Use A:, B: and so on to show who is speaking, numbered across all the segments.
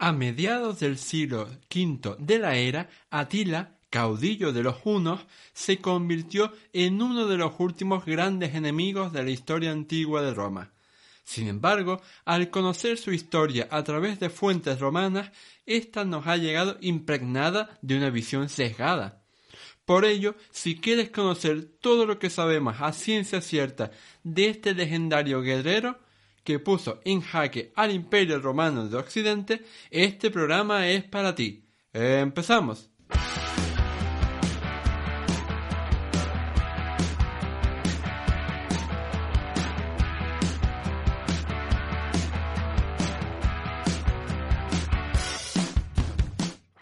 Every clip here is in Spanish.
A: A mediados del siglo V de la era, Atila, caudillo de los hunos, se convirtió en uno de los últimos grandes enemigos de la historia antigua de Roma. Sin embargo, al conocer su historia a través de fuentes romanas, ésta nos ha llegado impregnada de una visión sesgada. Por ello, si quieres conocer todo lo que sabemos a ciencia cierta de este legendario guerrero, que puso en jaque al Imperio Romano de Occidente, este programa es para ti. ¡Empezamos!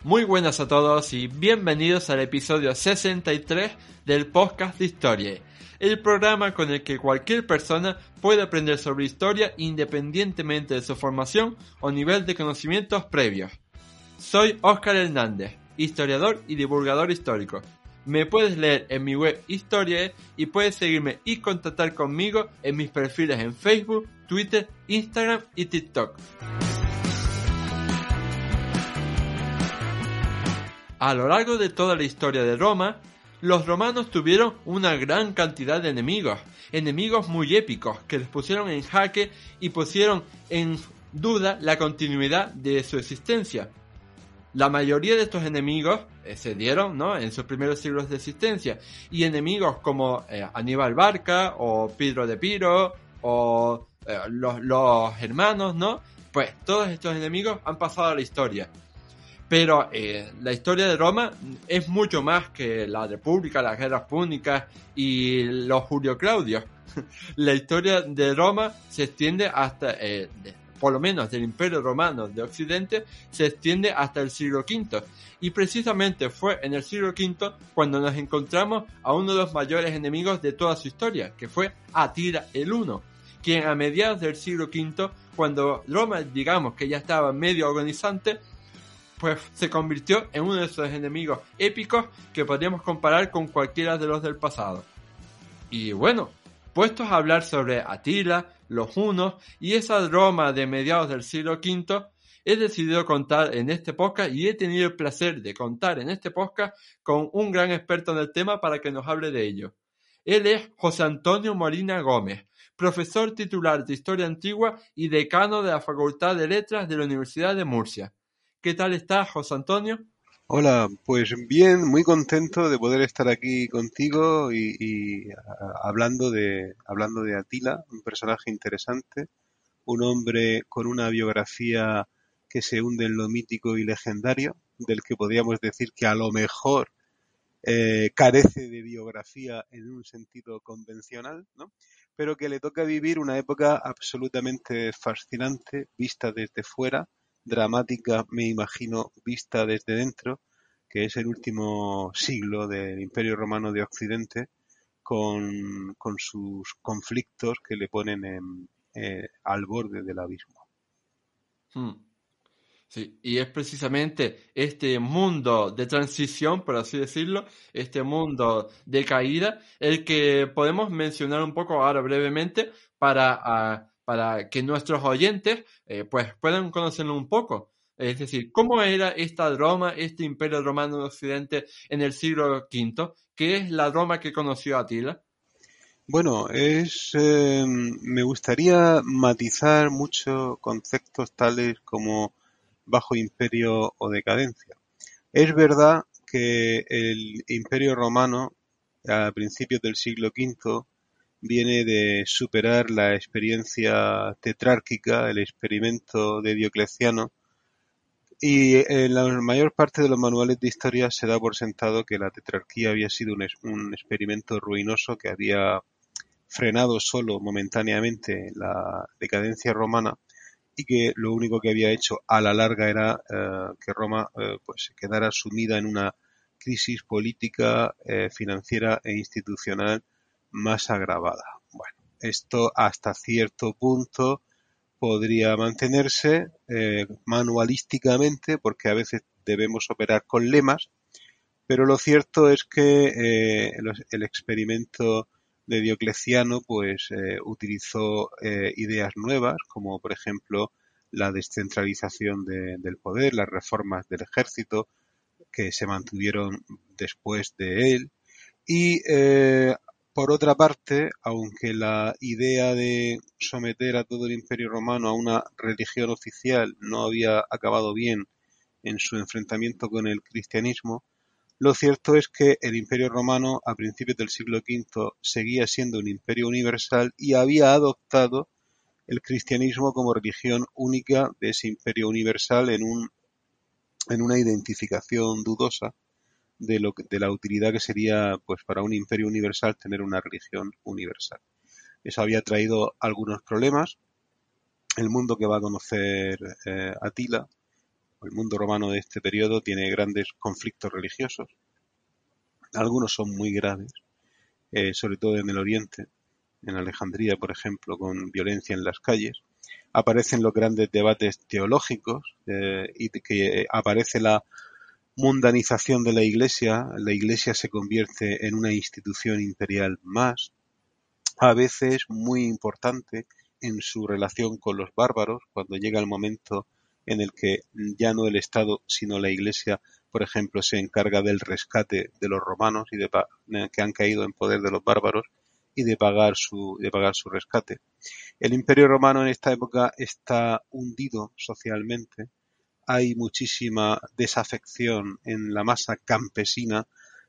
A: Muy buenas a todos y bienvenidos al episodio 63 del podcast de Historia el programa con el que cualquier persona puede aprender sobre historia independientemente de su formación o nivel de conocimientos previos. Soy Óscar Hernández, historiador y divulgador histórico. Me puedes leer en mi web Historia y puedes seguirme y contactar conmigo en mis perfiles en Facebook, Twitter, Instagram y TikTok. A lo largo de toda la historia de Roma, los romanos tuvieron una gran cantidad de enemigos, enemigos muy épicos que les pusieron en jaque y pusieron en duda la continuidad de su existencia. La mayoría de estos enemigos eh, se dieron ¿no? en sus primeros siglos de existencia y enemigos como eh, Aníbal Barca o Pedro de Piro o eh, los, los hermanos, ¿no? Pues todos estos enemigos han pasado a la historia. Pero eh, la historia de Roma es mucho más que la República, las guerras púnicas y los Julio Claudio. la historia de Roma se extiende hasta, eh, por lo menos del Imperio Romano de Occidente, se extiende hasta el siglo V. Y precisamente fue en el siglo V cuando nos encontramos a uno de los mayores enemigos de toda su historia, que fue Atila el Uno, quien a mediados del siglo V, cuando Roma digamos que ya estaba medio agonizante, pues se convirtió en uno de esos enemigos épicos que podríamos comparar con cualquiera de los del pasado. Y bueno, puestos a hablar sobre Atila, los hunos y esa Roma de mediados del siglo V, he decidido contar en este podcast y he tenido el placer de contar en este podcast con un gran experto en el tema para que nos hable de ello. Él es José Antonio Molina Gómez, profesor titular de Historia Antigua y decano de la Facultad de Letras de la Universidad de Murcia. ¿Qué tal estás, José Antonio?
B: Hola, pues bien, muy contento de poder estar aquí contigo y, hablando de hablando de Atila, un personaje interesante, un hombre con una biografía que se hunde en lo mítico y legendario, del que podríamos decir que a lo mejor eh, carece de biografía en un sentido convencional, ¿no? pero que le toca vivir una época absolutamente fascinante, vista desde fuera, dramática, me imagino, vista desde dentro, que es el último siglo del Imperio Romano de Occidente, con, sus conflictos que le ponen en, eh, al borde del abismo.
A: Hmm. Sí, y es precisamente este mundo de transición, por así decirlo, este mundo de caída, el que podemos mencionar un poco ahora brevemente para ah, para que nuestros oyentes eh, pues puedan conocerlo un poco. Es decir, ¿cómo era esta Roma, este imperio romano de Occidente en el siglo V? ¿Qué es la Roma que conoció Atila?
B: Bueno, es, em, me gustaría matizar muchos conceptos tales como bajo imperio o decadencia. Es verdad que el imperio romano a principios del siglo V viene de superar la experiencia tetrárquica, el experimento de Diocleciano, y en la mayor parte de los manuales de historia se da por sentado que la tetrarquía había sido un, experimento ruinoso que había frenado solo momentáneamente la decadencia romana y que lo único que había hecho a la larga era eh, que Roma eh, pues quedara sumida en una crisis política, eh, financiera e institucional más agravada. Bueno, esto hasta cierto punto podría mantenerse manualísticamente porque a veces debemos operar con lemas, pero lo cierto es que el experimento de Diocleciano pues eh, utilizó eh, ideas nuevas como por ejemplo la descentralización del poder, las reformas del ejército que se mantuvieron después de él y eh, por otra parte, aunque la idea de someter a todo el imperio romano a una religión oficial no había acabado bien en su enfrentamiento con el cristianismo, lo cierto es que el Imperio romano a principios del siglo V seguía siendo un imperio universal y había adoptado el cristianismo como religión única de ese imperio universal en, un, en una identificación dudosa de, lo, de la utilidad que sería pues para un imperio universal tener una religión universal. Eso había traído algunos problemas. El mundo que va a conocer eh, Atila el mundo romano de este periodo tiene grandes conflictos religiosos. Algunos son muy graves, eh, sobre todo en el Oriente, en Alejandría, por ejemplo, con violencia en las calles. Aparecen los grandes debates teológicos eh, y que aparece la mundanización de la Iglesia. La Iglesia se convierte en una institución imperial más, a veces muy importante en su relación con los bárbaros, cuando llega el momento en el que ya no el Estado, sino la Iglesia, por ejemplo, se encarga del rescate de los romanos y de que han caído en poder de los bárbaros y de pagar su de pagar su rescate. El Imperio Romano en esta época está hundido socialmente. Hay muchísima desafección en la masa campesina.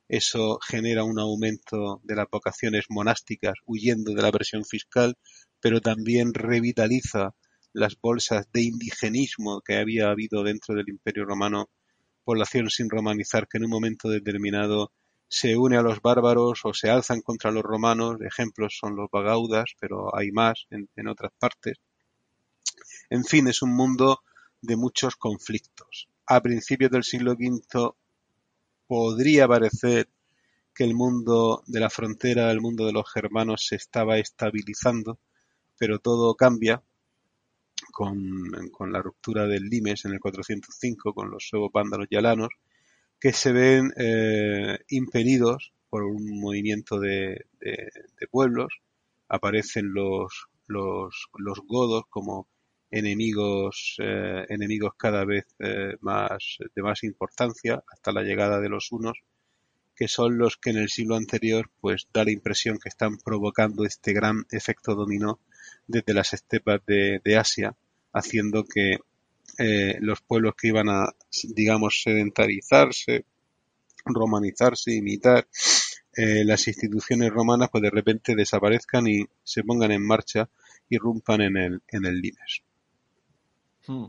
B: Eso genera un aumento de las vocaciones monásticas huyendo de la presión fiscal, pero también revitaliza las bolsas de indigenismo que había habido dentro del Imperio Romano, población sin romanizar que en un momento determinado se une a los bárbaros o se alzan contra los romanos. Ejemplos son los bagaudas, pero hay más en, en otras partes. En fin, es un mundo de muchos conflictos. A principios del siglo V podría parecer que el mundo de la frontera, el mundo de los germanos se estaba estabilizando, pero todo cambia con, la ruptura del Limes en el 405 con los suevos vándalos y alanos, que se ven eh, impedidos por un movimiento de, pueblos. Aparecen los, los, los godos como enemigos, eh, enemigos cada vez eh, más, de más importancia hasta la llegada de los unos, que son los que en el siglo anterior pues da la impresión que están provocando este gran efecto dominó desde las estepas de, Asia, haciendo que eh, los pueblos que iban a, digamos, sedentarizarse, romanizarse, imitar las instituciones romanas, pues de repente desaparezcan y se pongan en marcha y rumpan en el, en el Limes.
A: Hmm.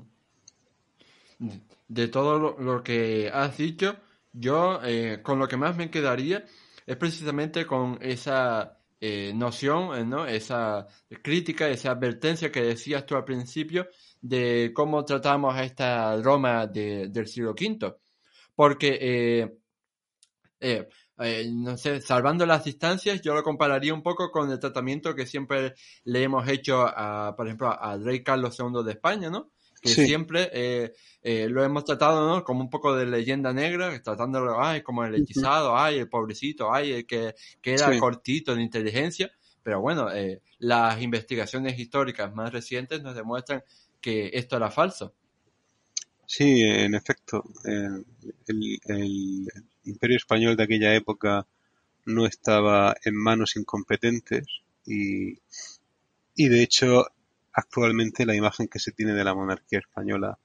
A: De todo lo, que has dicho, yo eh, con lo que más me quedaría es precisamente con esa eh, noción, eh, ¿no? esa crítica, esa advertencia que decías tú al principio de cómo tratamos a esta Roma del siglo V. Porque, eh, no sé, salvando las distancias, yo lo compararía un poco con el tratamiento que siempre le hemos hecho, a, por ejemplo, al rey Carlos II de España, ¿no? Que siempre eh, eh, lo hemos tratado ¿no? como un poco de leyenda negra, tratándolo ay, como el hechizado, ay, el pobrecito, ay, el que, que era cortito de inteligencia. Pero bueno, eh, las investigaciones históricas más recientes nos demuestran que esto era falso.
B: Sí, en efecto, el, el imperio español de aquella época no estaba en manos incompetentes y, y de hecho Actualmente la imagen que se tiene de la monarquía española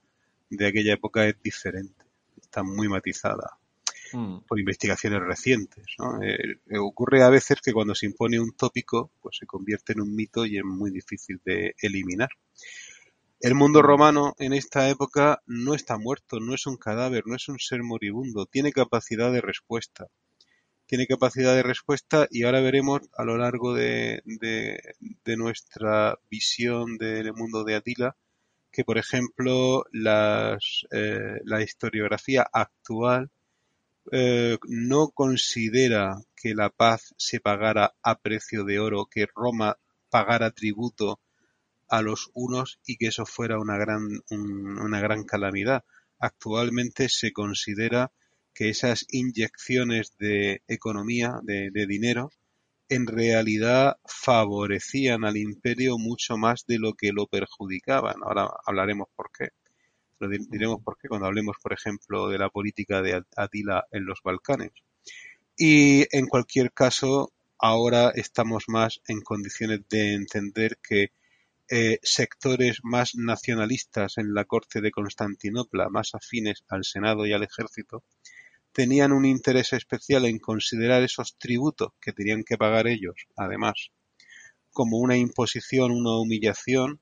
B: de aquella época es diferente, está muy matizada mm. por investigaciones recientes. Eh, eh, ocurre a veces que cuando se impone un tópico, pues se convierte en un mito y es muy difícil de eliminar. El mundo romano en esta época no está muerto, no es un cadáver, no es un ser moribundo, tiene capacidad de respuesta tiene capacidad de respuesta y ahora veremos a lo largo de, de, nuestra visión del mundo de Atila que, por ejemplo, las, eh, la historiografía actual eh, no considera que la paz se pagara a precio de oro, que Roma pagara tributo a los unos y que eso fuera una gran, una gran calamidad. Actualmente se considera que esas inyecciones de economía, de, dinero, en realidad favorecían al imperio mucho más de lo que lo perjudicaban. Ahora hablaremos por qué. Lo diremos por qué cuando hablemos, por ejemplo, de la política de Atila en los Balcanes. Y en cualquier caso, ahora estamos más en condiciones de entender que eh, sectores más nacionalistas en la corte de Constantinopla, más afines al Senado y al ejército, tenían un interés especial en considerar esos tributos que tenían que pagar ellos, además, como una imposición, una humillación,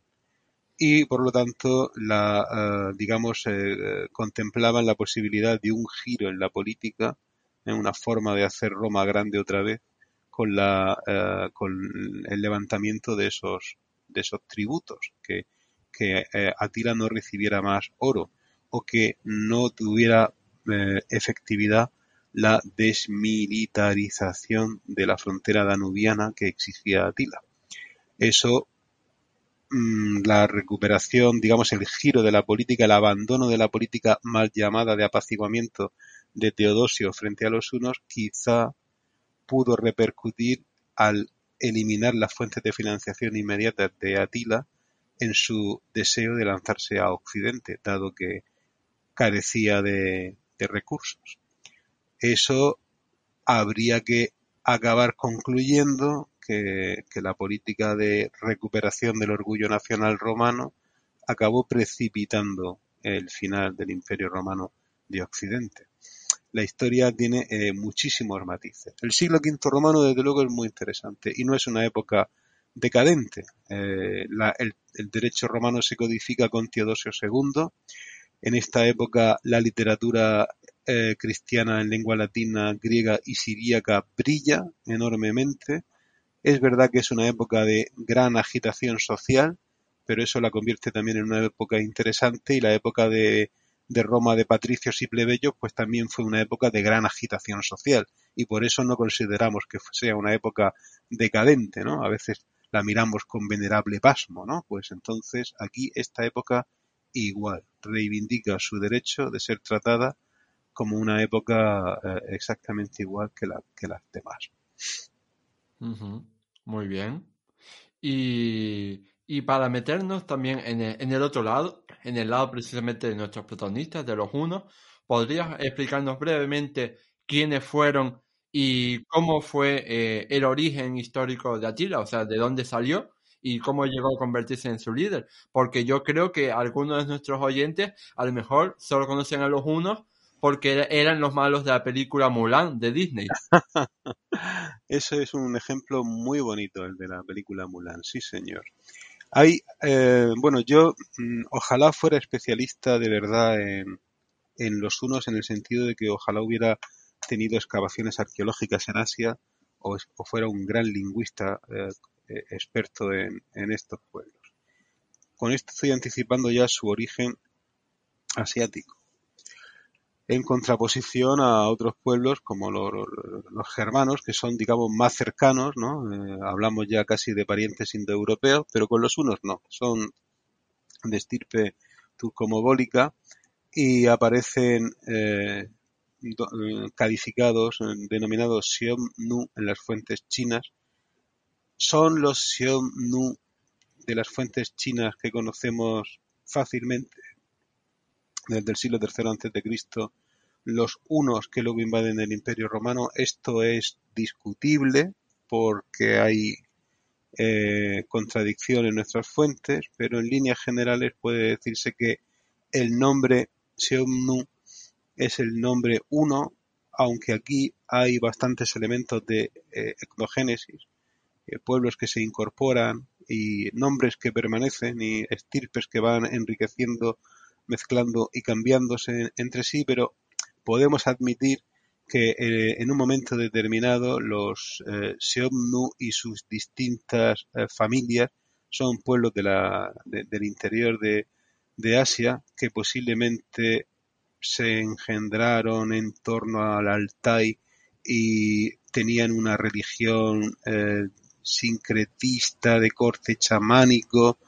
B: y por lo tanto, la, eh, digamos, eh, contemplaban la posibilidad de un giro en la política, en una forma de hacer Roma grande otra vez, con, la, eh, con el levantamiento de esos, de esos tributos, que, que Atila no recibiera más oro o que no tuviera efectividad la desmilitarización de la frontera danubiana que exigía Atila. Eso, mm, la recuperación, digamos, el giro de la política, el abandono de la política mal llamada de apaciguamiento de Teodosio frente a los unos, quizá pudo repercutir al eliminar las fuentes de financiación inmediatas de Atila en su deseo de lanzarse a Occidente, dado que carecía de, recursos. Eso habría que acabar concluyendo que, la política de recuperación del orgullo nacional romano acabó precipitando el final del Imperio Romano de Occidente. La historia tiene eh, muchísimos matices. El siglo V romano, desde luego, es muy interesante y no es una época decadente. Eh, el, el, derecho romano se codifica con Teodosio II en esta época la literatura eh, cristiana en lengua latina, griega y siríaca brilla enormemente. Es verdad que es una época de gran agitación social, pero eso la convierte también en una época interesante y la época de, de Roma de patricios y plebeyos pues también fue una época de gran agitación social y por eso no consideramos que sea una época decadente, ¿no? A veces la miramos con venerable pasmo, ¿no? Pues entonces aquí esta época igual, reivindica su derecho de ser tratada como una época eh, exactamente igual que, la, que las demás.
A: Muy bien. Y, y, para meternos también en el, en el, otro lado, en el lado precisamente de nuestros protagonistas, de los unos, ¿podrías explicarnos brevemente quiénes fueron y cómo fue eh, el origen histórico de Atila? O sea, de dónde salió y cómo llegó a convertirse en su líder. Porque yo creo que algunos de nuestros oyentes a lo mejor solo conocen a los unos porque eran los malos de la película Mulan de Disney.
B: Eso es un ejemplo muy bonito, el de la película Mulan, sí señor. Hay, eh, bueno, yo mm, ojalá fuera especialista de verdad en, en los unos en el sentido de que ojalá hubiera tenido excavaciones arqueológicas en Asia o, fuera un gran lingüista eh, eh, experto en, estos pueblos. Con esto estoy anticipando ya su origen asiático en contraposición a otros pueblos como los, germanos, que son, digamos, más cercanos, ¿no? Eh, hablamos ya casi de parientes indoeuropeos, pero con los unos no, son de estirpe turcomogólica y aparecen eh, calificados, denominados Xiong-nu en las fuentes chinas, son los Xiongnu de las fuentes chinas que conocemos fácilmente desde el siglo III a.C., los unos que luego invaden el Imperio Romano. Esto es discutible porque hay eh, contradicción en nuestras fuentes, pero en líneas generales puede decirse que el nombre Xiongnu es el nombre uno, aunque aquí hay bastantes elementos de eh, eh, pueblos que se incorporan y nombres que permanecen y estirpes que van enriqueciendo, mezclando y cambiándose entre sí, pero podemos admitir que eh, en un momento determinado los eh, y sus distintas eh, familias son pueblos de la, del interior de, Asia que posiblemente se engendraron en torno al Altai y tenían una religión eh, sincretista de corte chamánico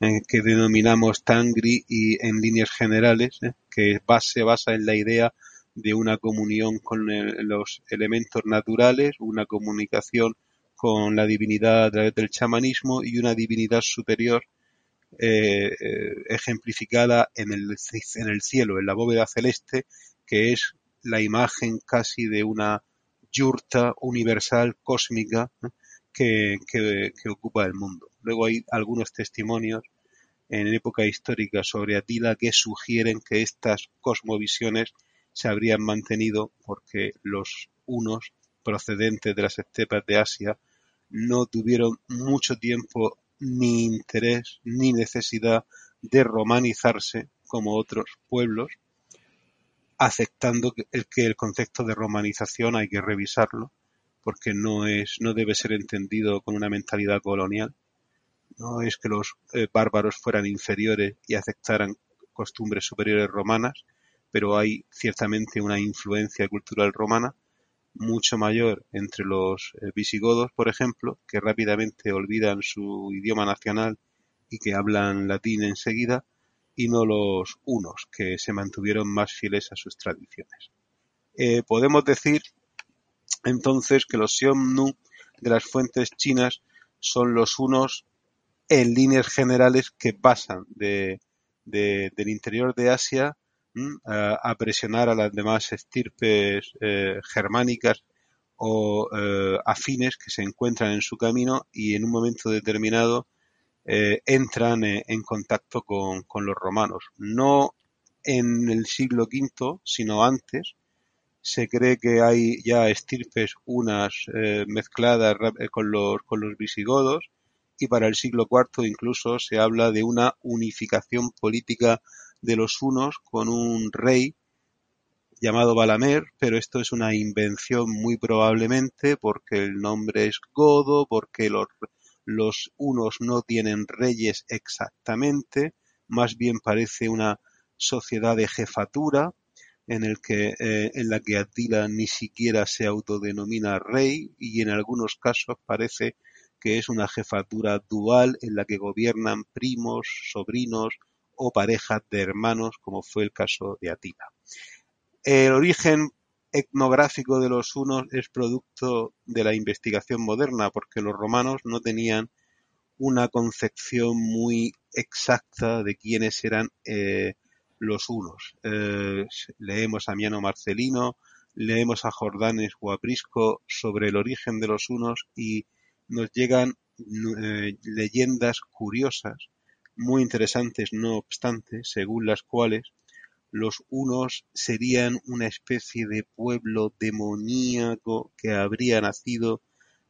B: eh, que denominamos Tangri y en líneas generales, eh, que se basa en la idea de una comunión con los elementos naturales, una comunicación con la divinidad a través del chamanismo y una divinidad superior eh, eh, ejemplificada en el, en el cielo, en la bóveda celeste, que es la imagen casi de una yurta universal cósmica que, que, ocupa el mundo. Luego hay algunos testimonios en época histórica sobre Atila que sugieren que estas cosmovisiones se habrían mantenido porque los unos procedentes de las estepas de Asia no tuvieron mucho tiempo ni interés ni necesidad de romanizarse como otros pueblos, aceptando que que el concepto de romanización hay que revisarlo, porque no es, no debe ser entendido con una mentalidad colonial. No es que los eh, bárbaros fueran inferiores y aceptaran costumbres superiores romanas, pero hay ciertamente una influencia cultural romana mucho mayor entre los eh, visigodos, por ejemplo, que rápidamente olvidan su idioma nacional y que hablan latín enseguida, y no los unos, que se mantuvieron más fieles a sus tradiciones. Eh, podemos decir entonces que los Xiongnu de las fuentes chinas son los unos en líneas generales que pasan de, del interior de Asia a, presionar a las demás estirpes eh, germánicas o eh, afines que se encuentran en su camino y en un momento determinado eh, entran en contacto con, con, los romanos. No en el siglo V, sino antes. Se cree que hay ya estirpes unas mezcladas con los, con los visigodos y para el siglo IV incluso se habla de una unificación política de los unos con un rey llamado Balamer, pero esto es una invención muy probablemente porque el nombre es Godo, porque los, los unos no tienen reyes exactamente, más bien parece una sociedad de jefatura en el que eh, en la que Atila ni siquiera se autodenomina rey y en algunos casos parece que es una jefatura dual en la que gobiernan primos, sobrinos, o parejas de hermanos, como fue el caso de Atila. El origen etnográfico de los unos es producto de la investigación moderna, porque los romanos no tenían una concepción muy exacta de quiénes eran eh, los unos. Eh, leemos a Miano Marcelino, leemos a Jordanes o a sobre el origen de los unos y nos llegan eh, leyendas curiosas muy interesantes no obstante, según las cuales los unos serían una especie de pueblo demoníaco que habría nacido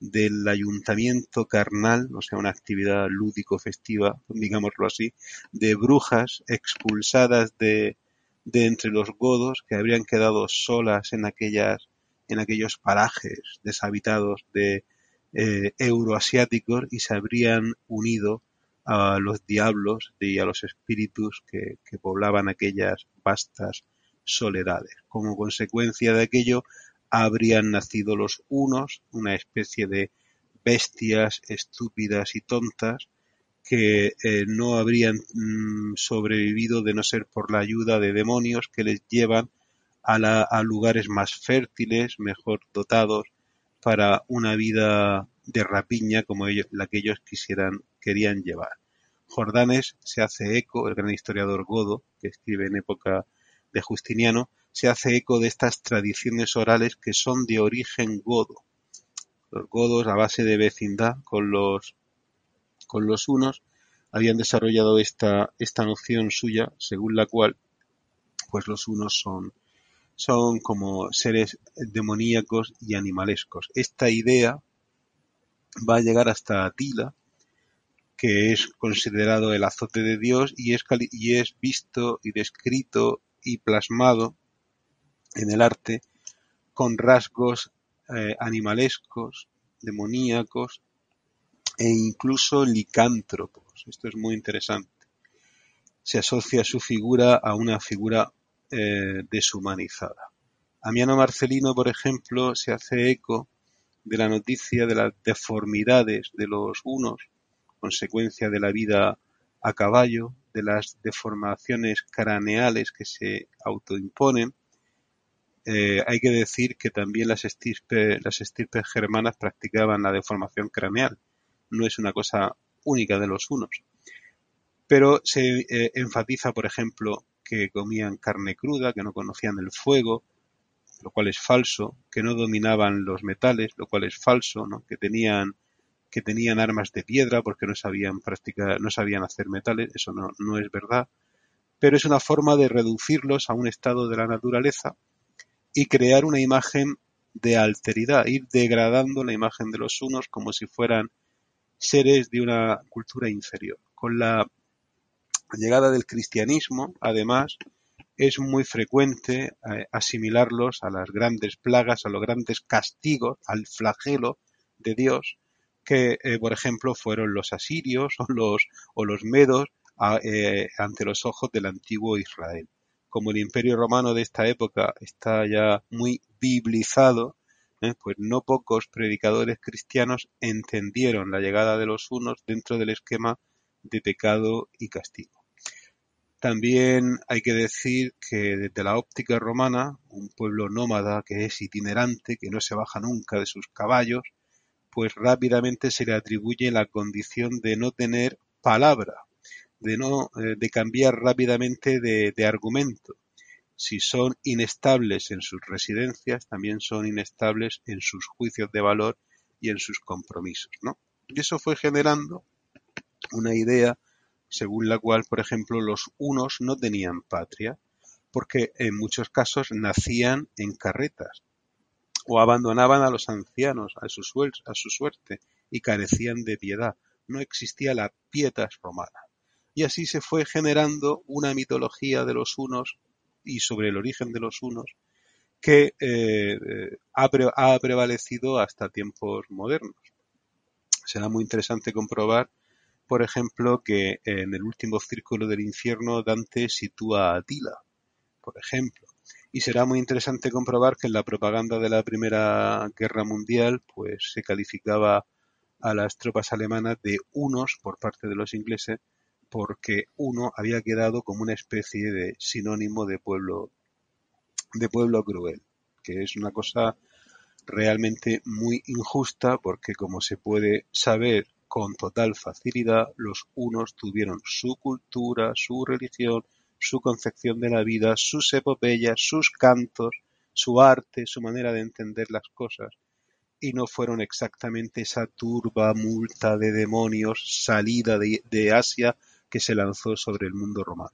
B: del ayuntamiento carnal, o sea, una actividad lúdico-festiva, digámoslo así, de brujas expulsadas de, de entre los godos que habrían quedado solas en aquellas en aquellos parajes deshabitados de eh, euroasiáticos y se habrían unido a los diablos y a los espíritus que, poblaban aquellas vastas soledades. Como consecuencia de aquello, habrían nacido los unos, una especie de bestias estúpidas y tontas que eh, no habrían mm, sobrevivido de no ser por la ayuda de demonios que les llevan a, a lugares más fértiles, mejor dotados para una vida de rapiña como ellos, la que ellos quisieran, querían llevar. Jordanes se hace eco, el gran historiador Godo, que escribe en época de Justiniano, se hace eco de estas tradiciones orales que son de origen godo. Los godos, a base de vecindad con los, con los unos, habían desarrollado esta, esta noción suya, según la cual, pues los unos son, son como seres demoníacos y animalescos. Esta idea va a llegar hasta Atila, que es considerado el azote de Dios y es, y es visto y descrito y plasmado en el arte con rasgos eh, animalescos, demoníacos e incluso licántropos. Esto es muy interesante. se asocia su figura a una figura eh, deshumanizada. Amiano Marcelino, por ejemplo, se hace eco de la noticia de las deformidades de los unos, consecuencia de la vida a caballo, de las deformaciones craneales que se autoimponen. Eh, hay que decir que también las estirpes, las estirpes germanas practicaban la deformación craneal. No es una cosa única de los unos. Pero se eh, enfatiza, por ejemplo, que comían carne cruda, que no conocían el fuego, lo cual es falso, que no dominaban los metales, lo cual es falso, que tenían que tenían armas de piedra porque no sabían practicar, no sabían hacer metales, eso no, no es verdad, pero es una forma de reducirlos a un estado de la naturaleza y crear una imagen de alteridad, ir degradando la imagen de los unos como si fueran seres de una cultura inferior. Con la llegada del cristianismo, además, es muy frecuente eh, asimilarlos a las grandes plagas, a los grandes castigos, al flagelo de Dios, que, eh, por ejemplo, fueron los asirios o los, o los medos eh, ante los ojos del antiguo Israel. Como el imperio romano de esta época está ya muy biblizado, pues no pocos predicadores cristianos entendieron la llegada de los unos dentro del esquema de pecado y castigo. También hay que decir que desde la óptica romana, un pueblo nómada que es itinerante, que no se baja nunca de sus caballos, pues rápidamente se le atribuye la condición de no tener palabra, de no eh, de cambiar rápidamente de, de argumento. Si son inestables en sus residencias, también son inestables en sus juicios de valor y en sus compromisos, ¿no? Y eso fue generando una idea según la cual, por ejemplo, los unos no tenían patria, porque en muchos casos nacían en carretas, o abandonaban a los ancianos a su, a su suerte y carecían de piedad. No existía la pietas romana. Y así se fue generando una mitología de los unos y sobre el origen de los unos que eh, ha, ha prevalecido hasta tiempos modernos. Será muy interesante comprobar por ejemplo, que en el último círculo del infierno Dante sitúa a Atila, por ejemplo. Y será muy interesante comprobar que en la propaganda de la Primera Guerra Mundial, pues se calificaba a las tropas alemanas de unos por parte de los ingleses, porque uno había quedado como una especie de sinónimo de pueblo, de pueblo cruel, que es una cosa realmente muy injusta, porque como se puede saber con total facilidad los unos tuvieron su cultura, su religión, su concepción de la vida, sus epopeyas, sus cantos, su arte, su manera de entender las cosas, y no fueron exactamente esa turba multa de demonios salida de, de Asia que se lanzó sobre el mundo romano.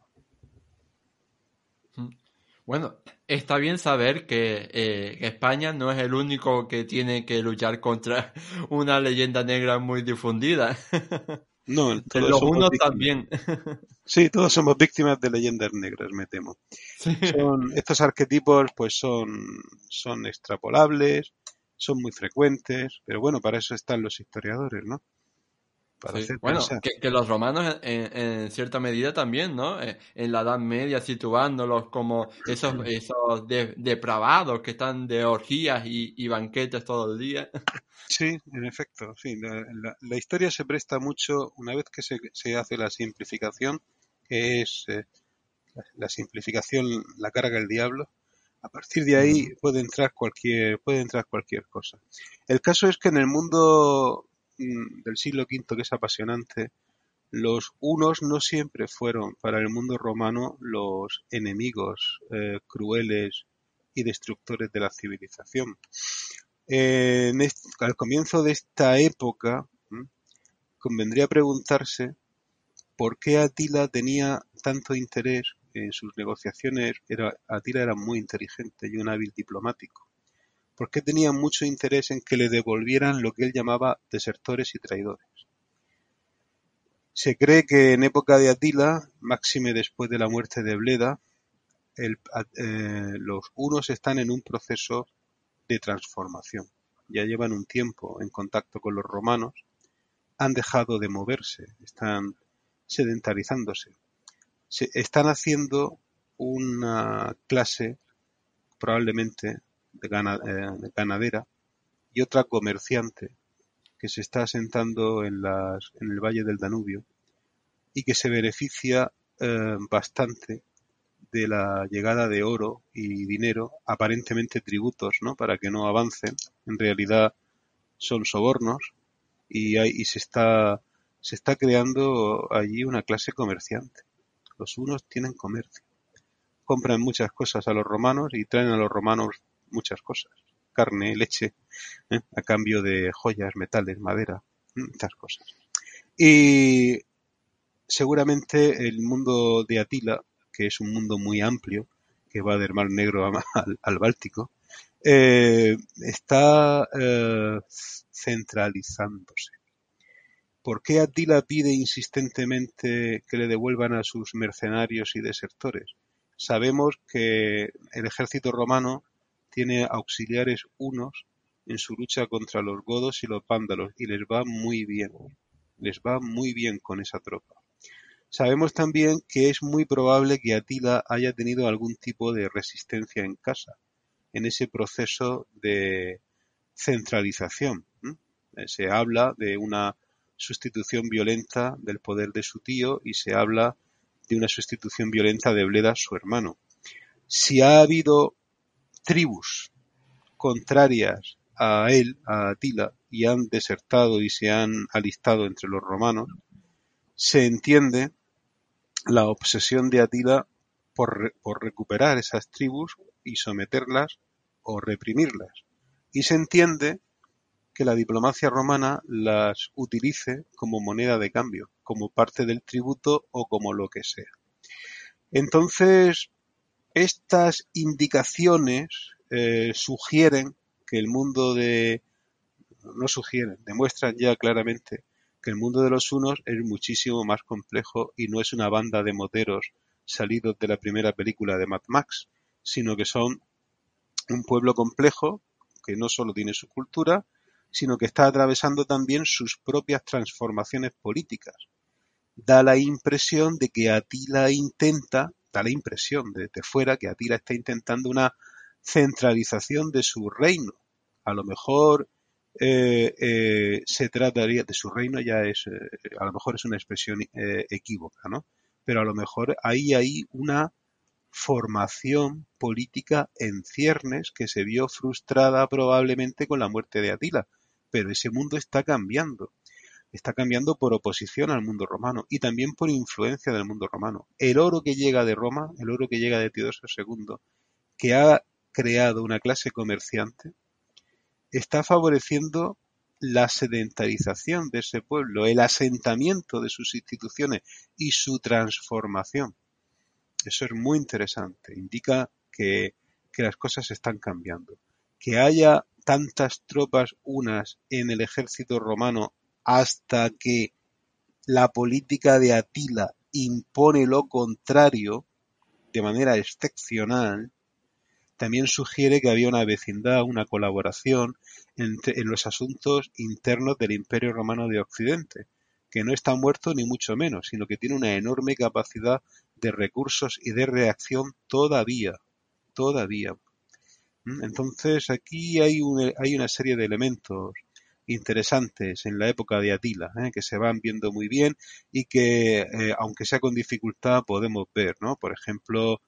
A: Bueno, está bien saber que eh, España no es el único que tiene que luchar contra una leyenda negra muy difundida.
B: No,
A: los unos también.
B: Sí, todos somos víctimas de leyendas negras, me temo. Son, estos arquetipos pues son, son extrapolables, son muy frecuentes, pero bueno, para eso están los historiadores, ¿no?
A: Bueno, que, los romanos en, cierta medida también, ¿no? Eh, en la Edad Media situándolos como esos, esos depravados que están de orgías y, banquetes todo el día.
B: Sí, en efecto, sí. La, historia se presta mucho, una vez que se, se hace la simplificación, que es eh, la, simplificación, la carga del diablo, a partir de ahí puede entrar cualquier, puede entrar cualquier cosa. El caso es que en el mundo del siglo V que es apasionante, los unos no siempre fueron para el mundo romano los enemigos eh, crueles y destructores de la civilización. al comienzo de esta época, convendría preguntarse por qué Atila tenía tanto interés en sus negociaciones. Era, Atila era muy inteligente y un hábil diplomático porque tenía mucho interés en que le devolvieran lo que él llamaba desertores y traidores. Se cree que en época de Atila, máxime después de la muerte de Bleda, eh, los unos están en un proceso de transformación. Ya llevan un tiempo en contacto con los romanos, han dejado de moverse, están sedentarizándose. se están haciendo una clase probablemente de, eh, ganadera y otra comerciante que se está asentando en, las, en el valle del Danubio y que se beneficia eh, bastante de la llegada de oro y dinero, aparentemente tributos, ¿no? Para que no avancen. En realidad son sobornos y, hay, y se está se está creando allí una clase comerciante. Los unos tienen comercio. Compran muchas cosas a los romanos y traen a los romanos muchas cosas. Carne, leche, ¿eh? a cambio de joyas, metales, madera, muchas cosas. Y seguramente el mundo de Atila, que es un mundo muy amplio, que va del Mar Negro al, Báltico, eh, está eh, centralizándose. ¿Por qué Atila pide insistentemente que le devuelvan a sus mercenarios y desertores? Sabemos que el ejército romano tiene auxiliares unos en su lucha contra los godos y los vándalos y les va muy bien. Les va muy bien con esa tropa. Sabemos también que es muy probable que Atila haya tenido algún tipo de resistencia en casa, en ese proceso de centralización. Se habla de una sustitución violenta del poder de su tío y se habla de una sustitución violenta de Bleda, su hermano. Si ha habido tribus contrarias a él, a Atila, y han desertado y se han alistado entre los romanos, se entiende la obsesión de Atila por, por recuperar esas tribus y someterlas o reprimirlas. Y se entiende que la diplomacia romana las utilice como moneda de cambio, como parte del tributo o como lo que sea. Entonces, estas indicaciones eh, sugieren que el mundo de... no sugieren, demuestran ya claramente que el mundo de los unos es muchísimo más complejo y no es una banda de moteros salidos de la primera película de Mad Max, sino que son un pueblo complejo que no solo tiene su cultura, sino que está atravesando también sus propias transformaciones políticas. Da la impresión de que Atila intenta, la impresión desde fuera que Atila está intentando una centralización de su reino. A lo mejor eh, eh, se trataría de su reino ya es, eh, a lo mejor es una expresión equívoca, ¿no? Pero a lo mejor ahí hay una formación política en ciernes que se vio frustrada probablemente con la muerte de Atila pero ese mundo está cambiando. Está cambiando por oposición al mundo romano y también por influencia del mundo romano. El oro que llega de Roma, el oro que llega de Teodosio II, que ha creado una clase comerciante, está favoreciendo la sedentarización de ese pueblo, el asentamiento de sus instituciones y su transformación. Eso es muy interesante, indica que, que las cosas están cambiando. Que haya tantas tropas unas en el ejército romano hasta que la política de Atila impone lo contrario de manera excepcional, también sugiere que había una vecindad, una colaboración entre, en los asuntos internos del Imperio Romano de Occidente, que no está muerto ni mucho menos, sino que tiene una enorme capacidad de recursos y de reacción todavía, todavía. Entonces aquí hay, hay una serie de elementos interesantes en la época de Atila, ¿eh? que se van viendo muy bien y que, eh, aunque sea con dificultad, podemos ver, ¿no? Por ejemplo,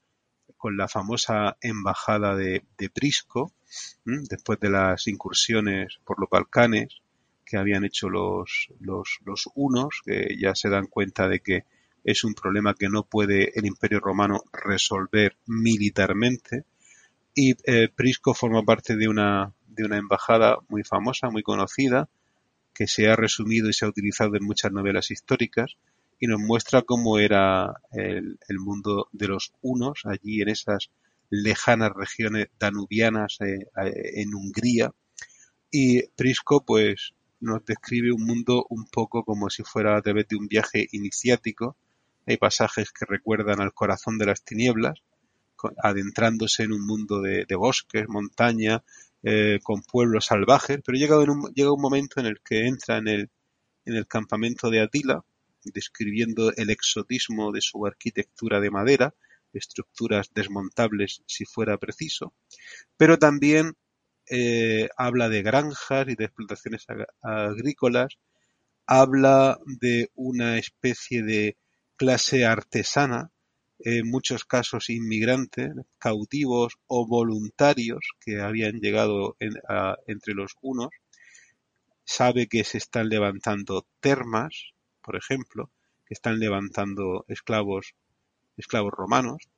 B: con la famosa embajada de, Prisco, después de las incursiones por los Balcanes que habían hecho los, los, los unos, que ya se dan cuenta de que es un problema que no puede el Imperio Romano resolver militarmente, y eh, Prisco forma parte de una, de una embajada muy famosa, muy conocida, que se ha resumido y se ha utilizado en muchas novelas históricas y nos muestra cómo era el, mundo de los hunos allí en esas lejanas regiones danubianas eh, eh, en Hungría. Y Prisco pues nos describe un mundo un poco como si fuera a través de un viaje iniciático. Hay pasajes que recuerdan al corazón de las tinieblas adentrándose en un mundo de, bosques, montaña, eh, con pueblos salvajes, pero llega un, llega un momento en el que entra en el, en el campamento de Atila describiendo el exotismo de su arquitectura de madera, estructuras desmontables si fuera preciso, pero también eh, habla de granjas y de explotaciones agrícolas, habla de una especie de clase artesana, en muchos casos inmigrantes, cautivos o voluntarios que habían llegado entre los unos, sabe que se están levantando termas, por ejemplo, que están levantando esclavos, esclavos romanos,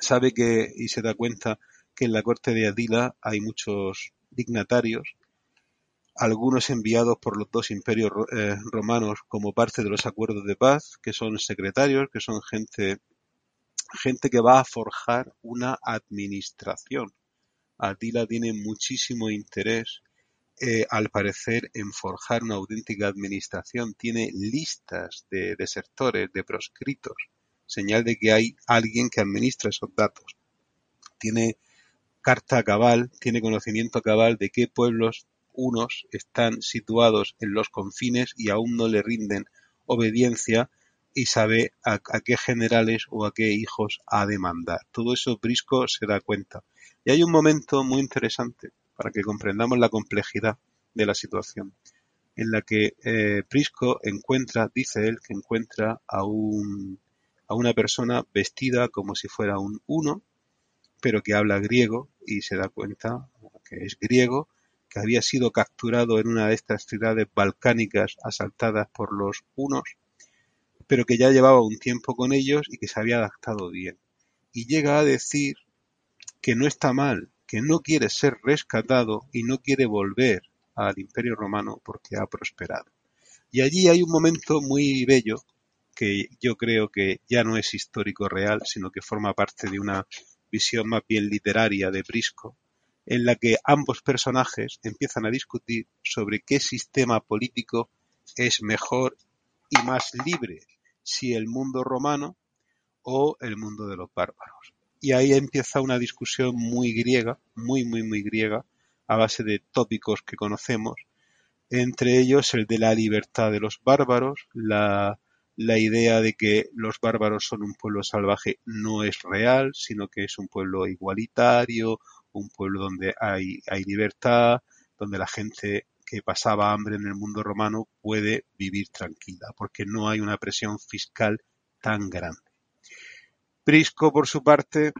B: sabe que y se da cuenta que en la corte de Adila hay muchos dignatarios, algunos enviados por los dos imperios eh, romanos como parte de los acuerdos de paz, que son secretarios, que son gente, gente que va a forjar una administración. Atila tiene muchísimo interés, eh, al parecer, en forjar una auténtica administración. Tiene listas de desertores, de proscritos, señal de que hay alguien que administra esos datos. Tiene carta cabal, tiene conocimiento cabal de qué pueblos unos están situados en los confines y aún no le rinden obediencia y sabe a, qué generales o a qué hijos ha de mandar. Todo eso Brisco se da cuenta. Y hay un momento muy interesante para que comprendamos la complejidad de la situación, en la que eh, Prisco encuentra, dice él, que encuentra a, un, a una persona vestida como si fuera un uno, pero que habla griego y se da cuenta que es griego, que había sido capturado en una de estas ciudades balcánicas asaltadas por los hunos, pero que ya llevaba un tiempo con ellos y que se había adaptado bien. Y llega a decir que no está mal, que no quiere ser rescatado y no quiere volver al Imperio Romano porque ha prosperado. Y allí hay un momento muy bello que yo creo que ya no es histórico real, sino que forma parte de una visión más bien literaria de Brisco, en la que ambos personajes empiezan a discutir sobre qué sistema político es mejor y más libre, si el mundo romano o el mundo de los bárbaros. Y ahí empieza una discusión muy griega, muy, muy, muy griega, a base de tópicos que conocemos, entre ellos el de la libertad de los bárbaros, la la idea de que los bárbaros son un pueblo salvaje no es real, sino que es un pueblo igualitario, un pueblo donde hay, hay libertad, donde la gente que pasaba hambre en el mundo romano puede vivir tranquila, porque no hay una presión fiscal tan grande. Prisco, por su parte,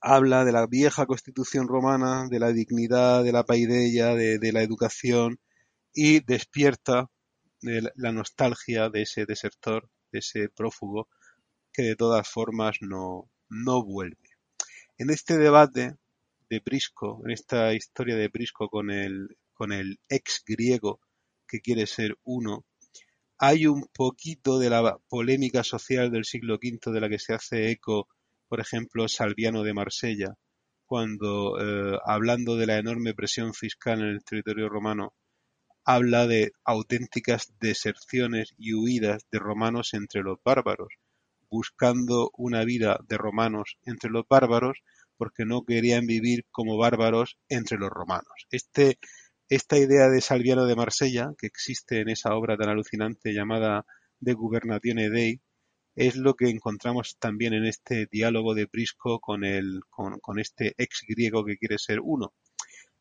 B: habla de la vieja constitución romana, de la dignidad, de la paideia, de, de la educación, y despierta de la nostalgia de ese desertor, de ese prófugo, que de todas formas no, no vuelve. En este debate de Brisco, en esta historia de Brisco con el, con el ex griego que quiere ser uno, hay un poquito de la polémica social del siglo V de la que se hace eco, por ejemplo, Salviano de Marsella, cuando, eh, hablando de la enorme presión fiscal en el territorio romano, habla de auténticas deserciones y huidas de romanos entre los bárbaros, buscando una vida de romanos entre los bárbaros porque no querían vivir como bárbaros entre los romanos. Este, esta idea de Salviano de Marsella, que existe en esa obra tan alucinante llamada De Gubernatione Dei, es lo que encontramos también en este diálogo de Prisco con, el, con, con este ex griego que quiere ser uno,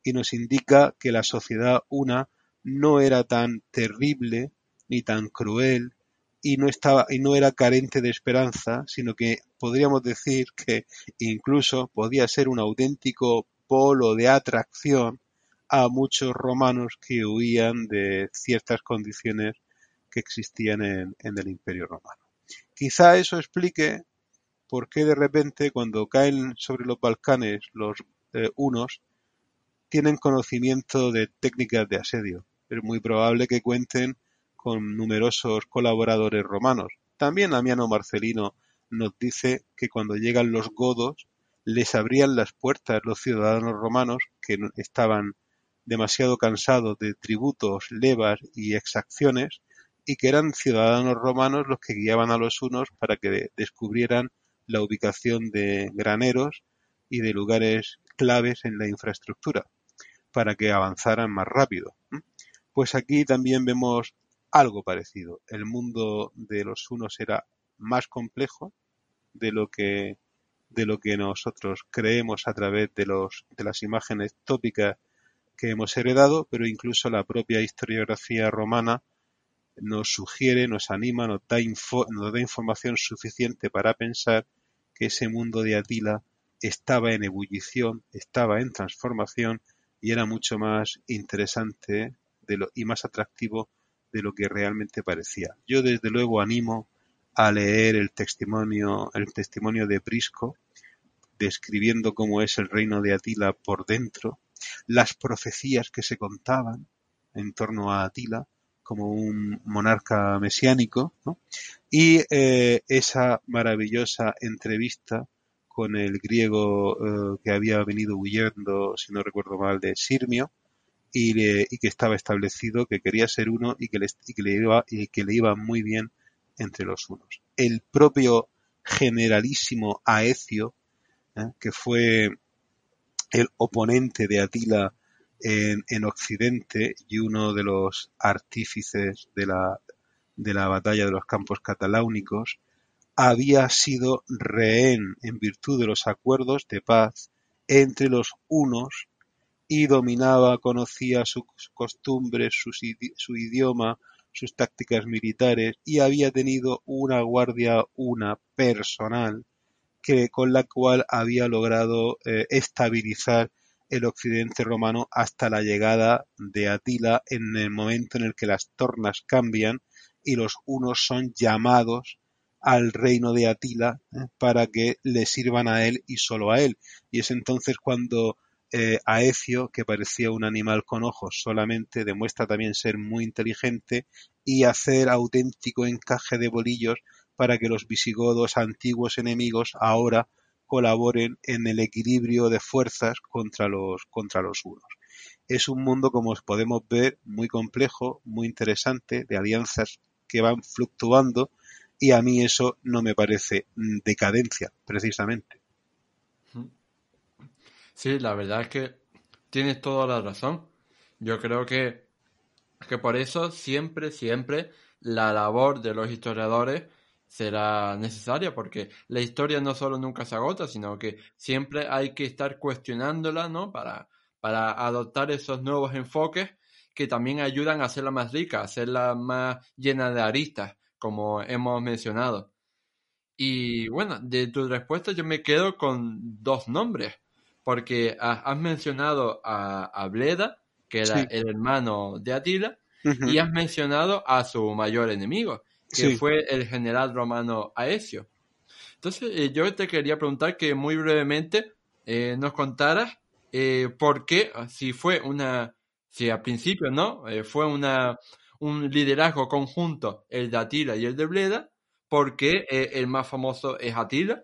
B: y nos indica que la sociedad una no era tan terrible ni tan cruel y no estaba y no era carente de esperanza, sino que podríamos decir que incluso podía ser un auténtico polo de atracción a muchos romanos que huían de ciertas condiciones que existían en, el Imperio Romano. Quizá eso explique por qué de repente cuando caen sobre los Balcanes los eh, unos tienen conocimiento de técnicas de asedio es muy probable que cuenten con numerosos colaboradores romanos. También Amiano Marcelino nos dice que cuando llegan los godos les abrían las puertas los ciudadanos romanos que estaban demasiado cansados de tributos, levas y exacciones y que eran ciudadanos romanos los que guiaban a los unos para que descubrieran la ubicación de graneros y de lugares claves en la infraestructura para que avanzaran más rápido. Pues aquí también vemos algo parecido. El mundo de los unos era más complejo de lo que de lo que nosotros creemos a través de los de las imágenes tópicas que hemos heredado, pero incluso la propia historiografía romana nos sugiere, nos anima, nos da, nos da información suficiente para pensar que ese mundo de Atila estaba en ebullición, estaba en transformación y era mucho más interesante y más atractivo de lo que realmente parecía. Yo desde luego animo a leer el testimonio, el testimonio de Prisco, describiendo cómo es el reino de Atila por dentro, las profecías que se contaban en torno a Atila como un monarca mesiánico, y eh, esa maravillosa entrevista con el griego eh, que había venido huyendo, si no recuerdo mal, de Sirmio, y, que estaba establecido que quería ser uno y que, le, iba, y que le iba muy bien entre los unos. El propio generalísimo Aecio, ¿eh? que fue el oponente de Atila en, en, Occidente y uno de los artífices de la, de la batalla de los campos cataláunicos, había sido rehén en virtud de los acuerdos de paz entre los unos y dominaba, conocía sus costumbres, su idioma, sus tácticas militares y había tenido una guardia, una personal, que con la cual había logrado eh, estabilizar el occidente romano hasta la llegada de Atila en el momento en el que las tornas cambian y los unos son llamados al reino de Atila eh, para que le sirvan a él y solo a él. Y es entonces cuando eh, Aecio, que parecía un animal con ojos solamente, demuestra también ser muy inteligente y hacer auténtico encaje de bolillos para que los visigodos antiguos enemigos ahora colaboren en el equilibrio de fuerzas contra los, contra los unos. Es un mundo, como podemos ver, muy complejo, muy interesante, de alianzas que van fluctuando y a mí eso no me parece decadencia, precisamente.
A: Sí, la verdad es que tienes toda la razón. Yo creo que, que por eso siempre, siempre la labor de los historiadores será necesaria porque la historia no solo nunca se agota, sino que siempre hay que estar cuestionándola, ¿no? Para, para adoptar esos nuevos enfoques que también ayudan a hacerla más rica, a hacerla más llena de aristas, como hemos mencionado. Y bueno, de tu respuesta yo me quedo con dos nombres porque has mencionado a, Bleda, que era el hermano de Atila, y has mencionado a su mayor enemigo, que fue el general romano Aecio. Entonces, eh, yo te quería preguntar que muy brevemente eh, nos contaras eh, por qué, si fue una, si al principio, ¿no? fue una, un liderazgo conjunto el de Atila y el de Bleda, ¿por qué el más famoso es Atila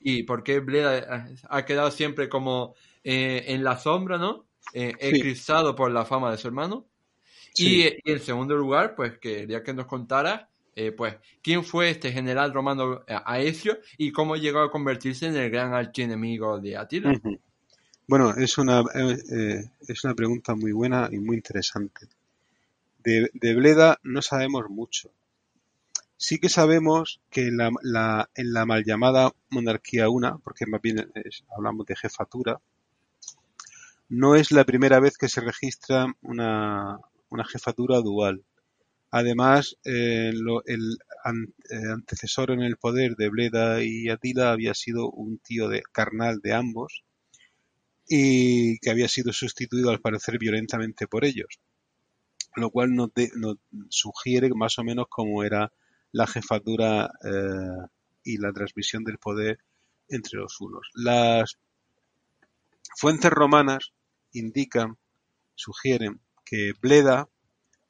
A: y por qué Bleda ha quedado siempre como en la sombra, ¿no? Eclipsado por la fama de su hermano. Y, en segundo lugar, pues quería que nos contara, eh, pues, quién fue este general romano Aecio y cómo llegó a convertirse en el gran archienemigo de Atila.
B: Bueno, es una, es una pregunta muy buena y muy interesante. De, de Bleda no sabemos mucho. Sí que sabemos que en la, en la mal llamada monarquía una, porque más bien hablamos de jefatura, no es la primera vez que se registra una, jefatura dual. Además, eh, el eh, antecesor en el poder de Bleda y Atila había sido un tío de, carnal de ambos y que había sido sustituido al parecer violentamente por ellos, lo cual nos, nos sugiere más o menos cómo era la jefatura eh, y la transmisión del poder entre los unos. Las fuentes romanas indican, sugieren que Bleda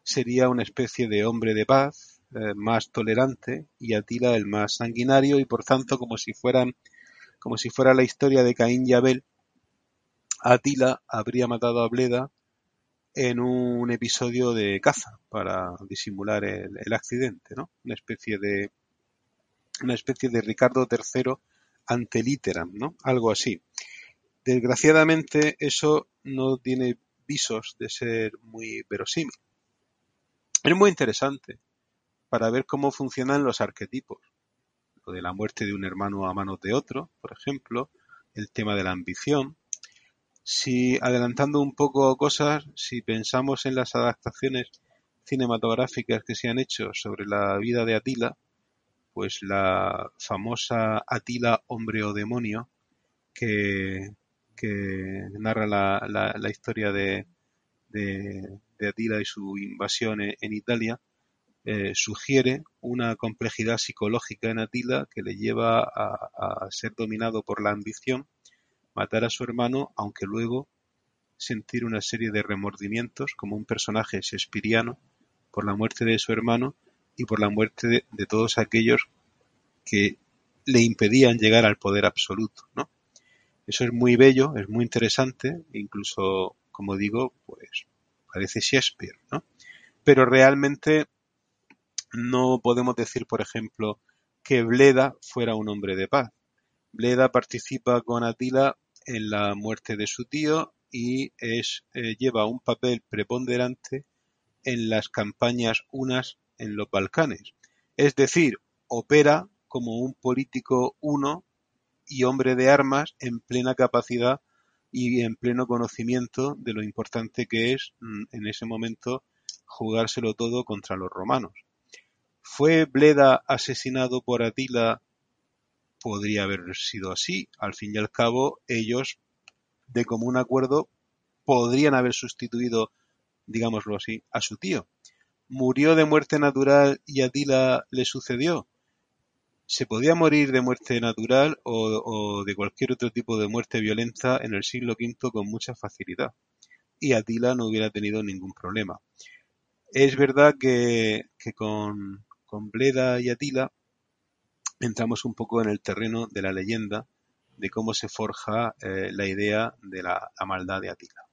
B: sería una especie de hombre de paz, eh, más tolerante, y Atila el más sanguinario, y por tanto, como si fueran, como si fuera la historia de Caín y Abel, Atila habría matado a Bleda en un episodio de caza para disimular el, accidente, ¿no? Una especie de una especie de Ricardo III ante literam, ¿no? Algo así. Desgraciadamente eso no tiene visos de ser muy verosímil. Es muy interesante para ver cómo funcionan los arquetipos. Lo de la muerte de un hermano a manos de otro, por ejemplo, el tema de la ambición. Si adelantando un poco cosas, si pensamos en las adaptaciones cinematográficas que se han hecho sobre la vida de Atila, pues la famosa Atila, hombre o demonio, que, narra la, historia de, de, Atila y su invasión en, Italia, eh, sugiere una complejidad psicológica en Atila que le lleva a, ser dominado por la ambición, matar a su hermano, aunque luego sentir una serie de remordimientos como un personaje shakespeariano por la muerte de su hermano y por la muerte de, todos aquellos que le impedían llegar al poder absoluto, ¿no? Eso es muy bello, es muy interesante, incluso, como digo, pues parece Shakespeare, ¿no? Pero realmente no podemos decir, por ejemplo, que Bleda fuera un hombre de paz. Bleda participa con Atila en la muerte de su tío y es, eh, lleva un papel preponderante en las campañas unas en los Balcanes, es decir, opera como un político uno y hombre de armas en plena capacidad y en pleno conocimiento de lo importante que es mm, en ese momento jugárselo todo contra los romanos. ¿Fue Bleda asesinado por Atila? Podría haber sido así. Al fin y al cabo, ellos, de común acuerdo, podrían haber sustituido digámoslo así, a su tío. Murió de muerte natural y Atila le sucedió. Se podía morir de muerte natural o, de cualquier otro tipo de muerte violenta en el siglo V con mucha facilidad. Y Atila no hubiera tenido ningún problema. Es verdad que, con, Bleda y Atila entramos un poco en el terreno de la leyenda de cómo se forja eh, la idea de la maldad de Atila.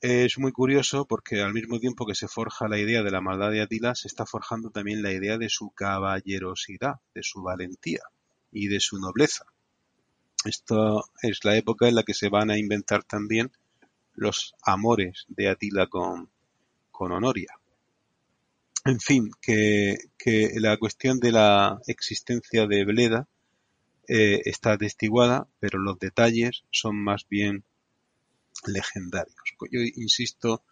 B: Es muy curioso porque al mismo tiempo que se forja la idea de la maldad de Atila, se está forjando también la idea de su caballerosidad, de su valentía y de su nobleza. Esto es la época en la que se van a inventar también los amores de Atila con, con Honoria. En fin, que, la cuestión de la existencia de Bleda eh, está atestiguada, pero los detalles son más bien legendarios. Yo insisto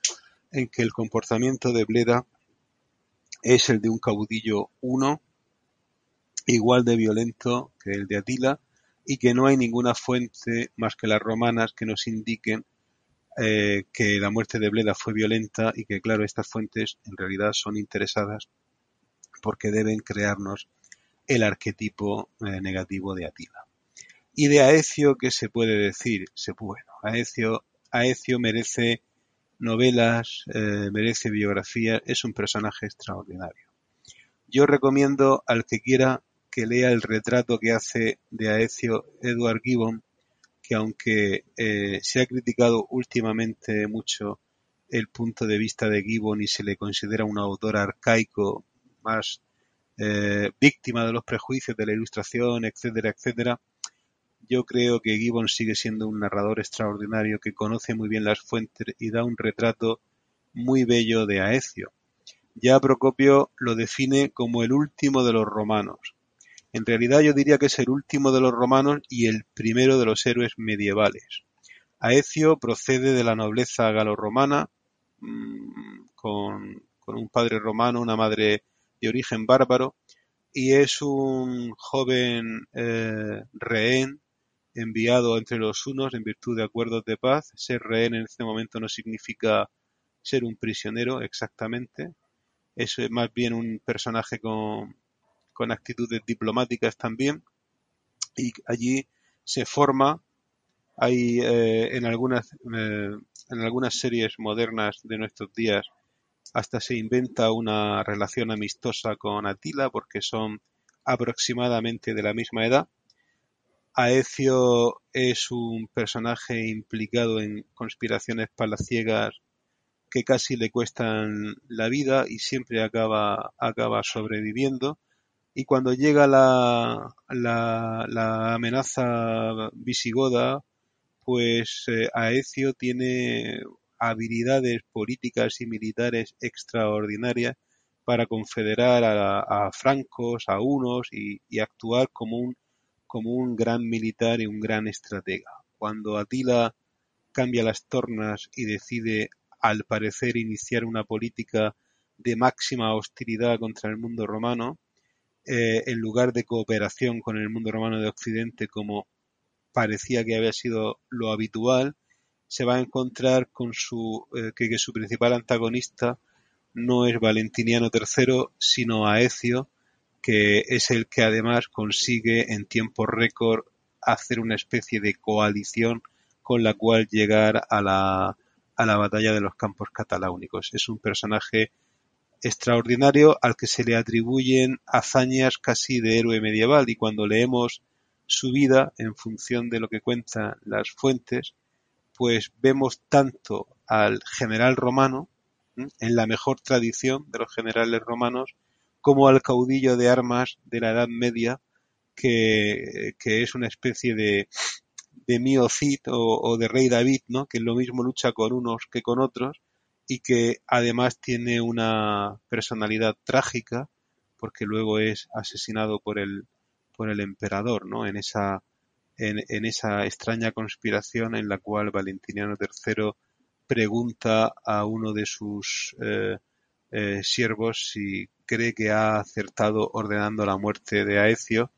B: en que el comportamiento de Bleda es el de un caudillo uno, igual de violento que el de Atila, y que no hay ninguna fuente más que las romanas que nos indiquen eh, que la muerte de Bleda fue violenta y que, claro, estas fuentes en realidad son interesadas porque deben crearnos el arquetipo eh, negativo de Atila. Y de Aecio, ¿qué se puede decir? Se, bueno, Aecio Aecio merece novelas, eh, merece biografía, es un personaje extraordinario. Yo recomiendo al que quiera que lea el retrato que hace de Aecio Edward Gibbon, que aunque eh, se ha criticado últimamente mucho el punto de vista de Gibbon y se le considera un autor arcaico, más eh, víctima de los prejuicios de la ilustración, etcétera, etcétera, yo creo que Gibbon sigue siendo un narrador extraordinario que conoce muy bien las fuentes y da un retrato muy bello de Aecio. Ya Procopio lo define como el último de los romanos. En realidad yo diría que es el último de los romanos y el primero de los héroes medievales. Aecio procede de la nobleza galorromana, mm, con, con un padre romano, una madre de origen bárbaro, y es un joven eh, rehén enviado entre los unos en virtud de acuerdos de paz. Ser rehén en este momento no significa ser un prisionero exactamente. Es más bien un personaje con, actitudes diplomáticas también. Y allí se forma, hay eh, en, algunas, eh, en algunas series modernas de nuestros días, hasta se inventa una relación amistosa con Atila porque son aproximadamente de la misma edad Aecio es un personaje implicado en conspiraciones palaciegas que casi le cuestan la vida y siempre acaba, acaba sobreviviendo. Y cuando llega la, la, amenaza visigoda, pues eh, Aecio tiene habilidades políticas y militares extraordinarias para confederar a, francos, a unos y, actuar como un, como un gran militar y un gran estratega. Cuando Atila cambia las tornas y decide, al parecer, iniciar una política de máxima hostilidad contra el mundo romano, eh, en lugar de cooperación con el mundo romano de Occidente como parecía que había sido lo habitual, se va a encontrar con su eh, que, su principal antagonista no es Valentiniano III, sino Aecio, que es el que además consigue en tiempo récord hacer una especie de coalición con la cual llegar a la, a la batalla de los campos cataláunicos. Es un personaje extraordinario al que se le atribuyen hazañas casi de héroe medieval y cuando leemos su vida en función de lo que cuentan las fuentes, pues vemos tanto al general romano, en la mejor tradición de los generales romanos, como al caudillo de armas de la Edad Media, que, es una especie de, de Mio Cid o, de Rey David, ¿no? que lo mismo lucha con unos que con otros, y que además tiene una personalidad trágica porque luego es asesinado por el por el emperador, ¿no? En esa en, en esa extraña conspiración en la cual Valentiniano III pregunta a uno de sus eh, eh, si cree que ha acertado ordenando la muerte de Aecio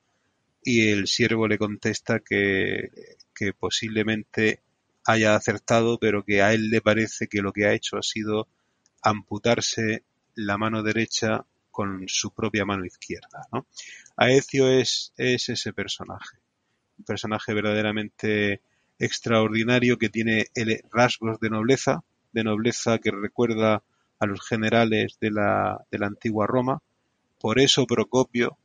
B: y el siervo le contesta que, que posiblemente haya acertado, pero que a él le parece que lo que ha hecho ha sido amputarse la mano derecha con su propia mano izquierda. ¿no? Aecio es, es ese personaje, un personaje verdaderamente extraordinario que tiene rasgos de nobleza, de nobleza que recuerda a los generales de la, de la antigua Roma. Por eso Procopio,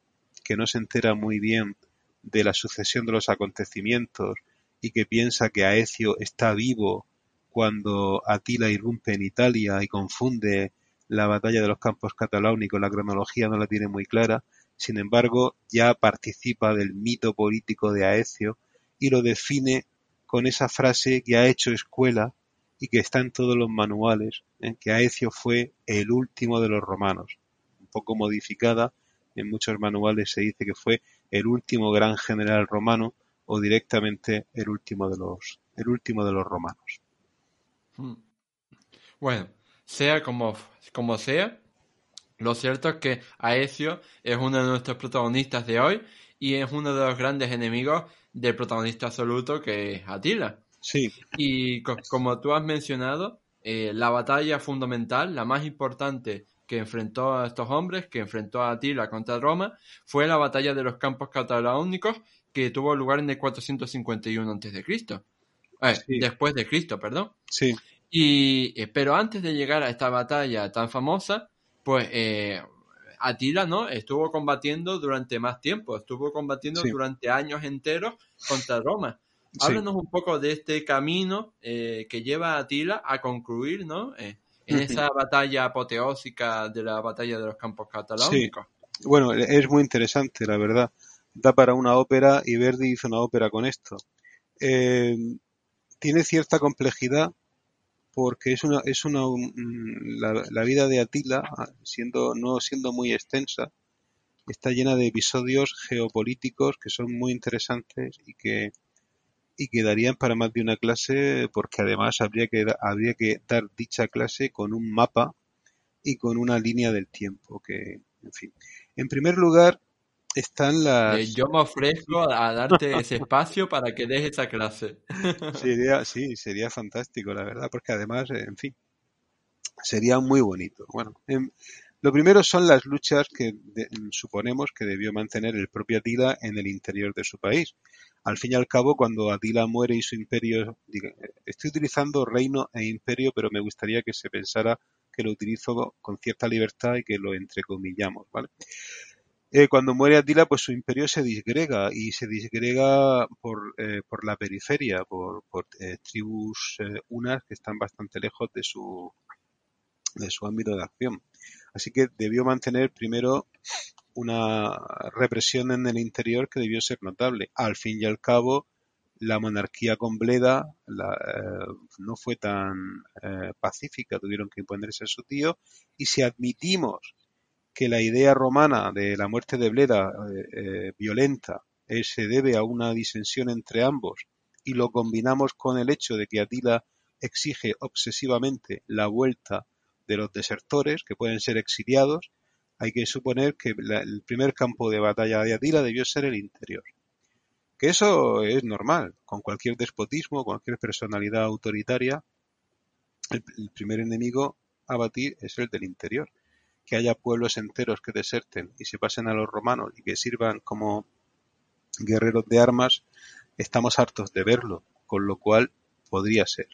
B: que no se entera muy bien de la sucesión de los acontecimientos y que piensa que Aecio está vivo cuando Atila irrumpe en Italia y confunde la batalla de los campos cataláunicos, la cronología no la tiene muy clara, sin embargo ya participa del mito político de Aecio y lo define con esa frase que ha hecho escuela y que está en todos los manuales, en que Aecio fue el último de los romanos, un poco modificada, en muchos manuales se dice que fue el último gran general romano, o directamente el último de los, el último de los romanos.
A: Hmm. Bueno, sea como, como sea, lo cierto es que Aecio es uno de nuestros protagonistas de hoy y es uno de los grandes enemigos del protagonista absoluto que es Atila.
B: Sí.
A: Y como tú has mencionado, eh, la batalla fundamental, la más importante que enfrentó a estos hombres, que enfrentó a Atila contra Roma, fue la batalla de los campos cataláunicos que tuvo lugar en el 451 a.C. Eh, Después de Cristo, perdón.
B: Sí.
A: Y, eh, pero antes de llegar a esta batalla tan famosa, pues eh, Atila, ¿no? Estuvo combatiendo durante más tiempo, estuvo combatiendo durante años enteros contra Roma. Háblanos un poco de este camino eh, que lleva a Atila a concluir, ¿no? en esa batalla apoteósica de la batalla de los campos catalánicos.
B: Bueno, es muy interesante, la verdad da para una ópera y Verdi hizo una ópera con esto. Eh, tiene cierta complejidad porque es una es una la, vida de Atila siendo no siendo muy extensa está llena de episodios geopolíticos que son muy interesantes y que y que darían para más de una clase porque además habría que habría que dar dicha clase con un mapa y con una línea del tiempo que en fin en primer lugar están las...
A: Eh, yo me ofrezco a darte ese espacio para que des esa clase.
B: sería, sí, sería fantástico, la verdad, porque además, eh, en fin, sería muy bonito. Bueno, em, lo primero son las luchas que suponemos que debió mantener el propio Atila en el interior de su país. Al fin y al cabo, cuando Atila muere y su imperio, estoy utilizando reino e imperio, pero me gustaría que se pensara que lo utilizo con cierta libertad y que lo entrecomillamos, ¿vale? Eh, cuando muere Atila, pues su imperio se disgrega y se disgrega por, eh, por la periferia, por, eh, tribus unas que están bastante lejos de su, de su ámbito de acción. Así que debió mantener primero una represión en el interior que debió ser notable. Al fin y al cabo, la monarquía con Bleda no fue tan pacífica, tuvieron que imponerse a su tío, y si admitimos que la idea romana de la muerte de Bleda violenta se debe a una disensión entre ambos y lo combinamos con el hecho de que Atila exige obsesivamente la vuelta de los desertores, que pueden ser exiliados, hay que suponer que el primer campo de batalla de Atila debió ser el interior. Que eso es normal, con cualquier despotismo, cualquier personalidad autoritaria, el primer enemigo a batir es el del interior. Que haya pueblos enteros que deserten y se pasen a los romanos y que sirvan como guerreros de armas, estamos hartos de verlo, con lo cual podría ser.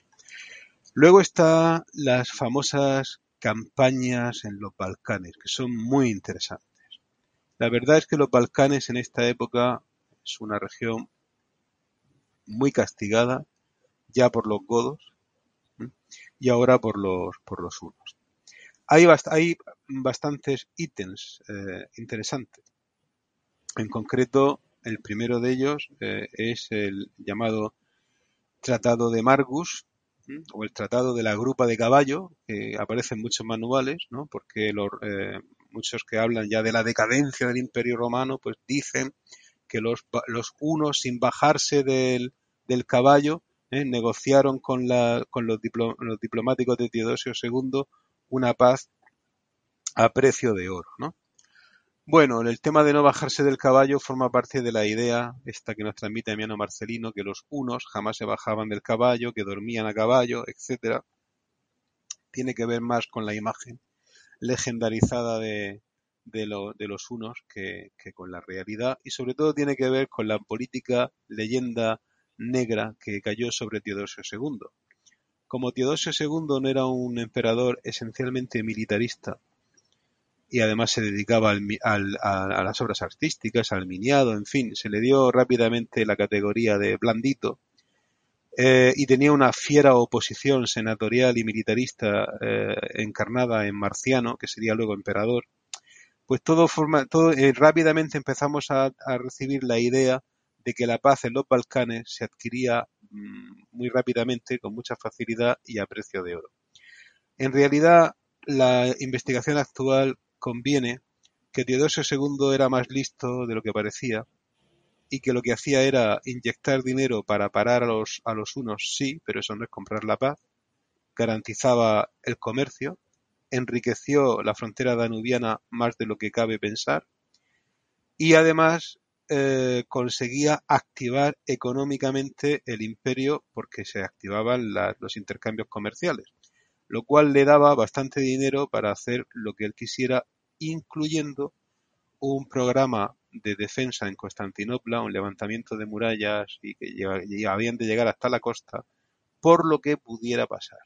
B: Luego están las famosas campañas en los Balcanes, que son muy interesantes. La verdad es que los Balcanes en esta época es una región muy castigada, ya por los godos y ahora por los, por los hunos. Hay, hay bastantes ítems eh, interesantes. En concreto, el primero de ellos eh, es el llamado Tratado de Margus, o el Tratado de la Grupa de Caballo, que aparece en muchos manuales, ¿no? porque los, eh, muchos que hablan ya de la decadencia del Imperio Romano, pues dicen que los, los unos, sin bajarse del, del caballo, ¿eh? negociaron con, la, con los, los diplomáticos de Teodosio II una paz a precio de oro, ¿no? Bueno, el tema de no bajarse del caballo forma parte de la idea esta que nos transmite Emiano Marcelino, que los unos jamás se bajaban del caballo, que dormían a caballo, etcétera. Tiene que ver más con la imagen legendarizada de, de, los unos que, que, con la realidad y sobre todo tiene que ver con la política leyenda negra que cayó sobre Teodosio II. Como Teodosio II no era un emperador esencialmente militarista, y además se dedicaba al, a, las obras artísticas, al miniado, en fin, se le dio rápidamente la categoría de blandito eh, y tenía una fiera oposición senatorial y militarista eh, encarnada en Marciano, que sería luego emperador, pues todo forma, todo eh, rápidamente empezamos a, a, recibir la idea de que la paz en los Balcanes se adquiría mmm, muy rápidamente, con mucha facilidad y a precio de oro. En realidad, la investigación actual conviene que Teodosio II era más listo de lo que parecía y que lo que hacía era inyectar dinero para parar a los, a los unos, sí, pero eso no es comprar la paz, garantizaba el comercio, enriqueció la frontera danubiana más de lo que cabe pensar y además eh, conseguía activar económicamente el imperio porque se activaban los intercambios comerciales lo cual le daba bastante dinero para hacer lo que él quisiera, incluyendo un programa de defensa en Constantinopla, un levantamiento de murallas y que habían de llegar hasta la costa, por lo que pudiera pasar.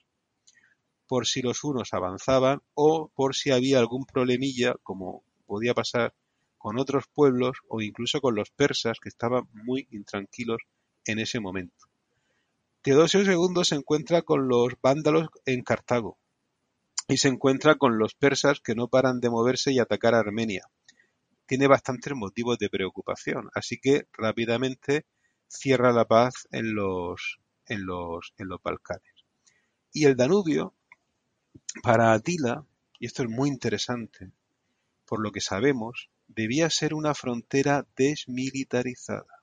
B: Por si los unos avanzaban o por si había algún problemilla, como podía pasar con otros pueblos o incluso con los persas que estaban muy intranquilos en ese momento. Teodosio II se encuentra con los vándalos en Cartago y se encuentra con los persas que no paran de moverse y atacar a Armenia. Tiene bastantes motivos de preocupación, así que rápidamente cierra la paz en los, en los, en los Balcanes. Y el Danubio, para Atila, y esto es muy interesante, por lo que sabemos, debía ser una frontera desmilitarizada.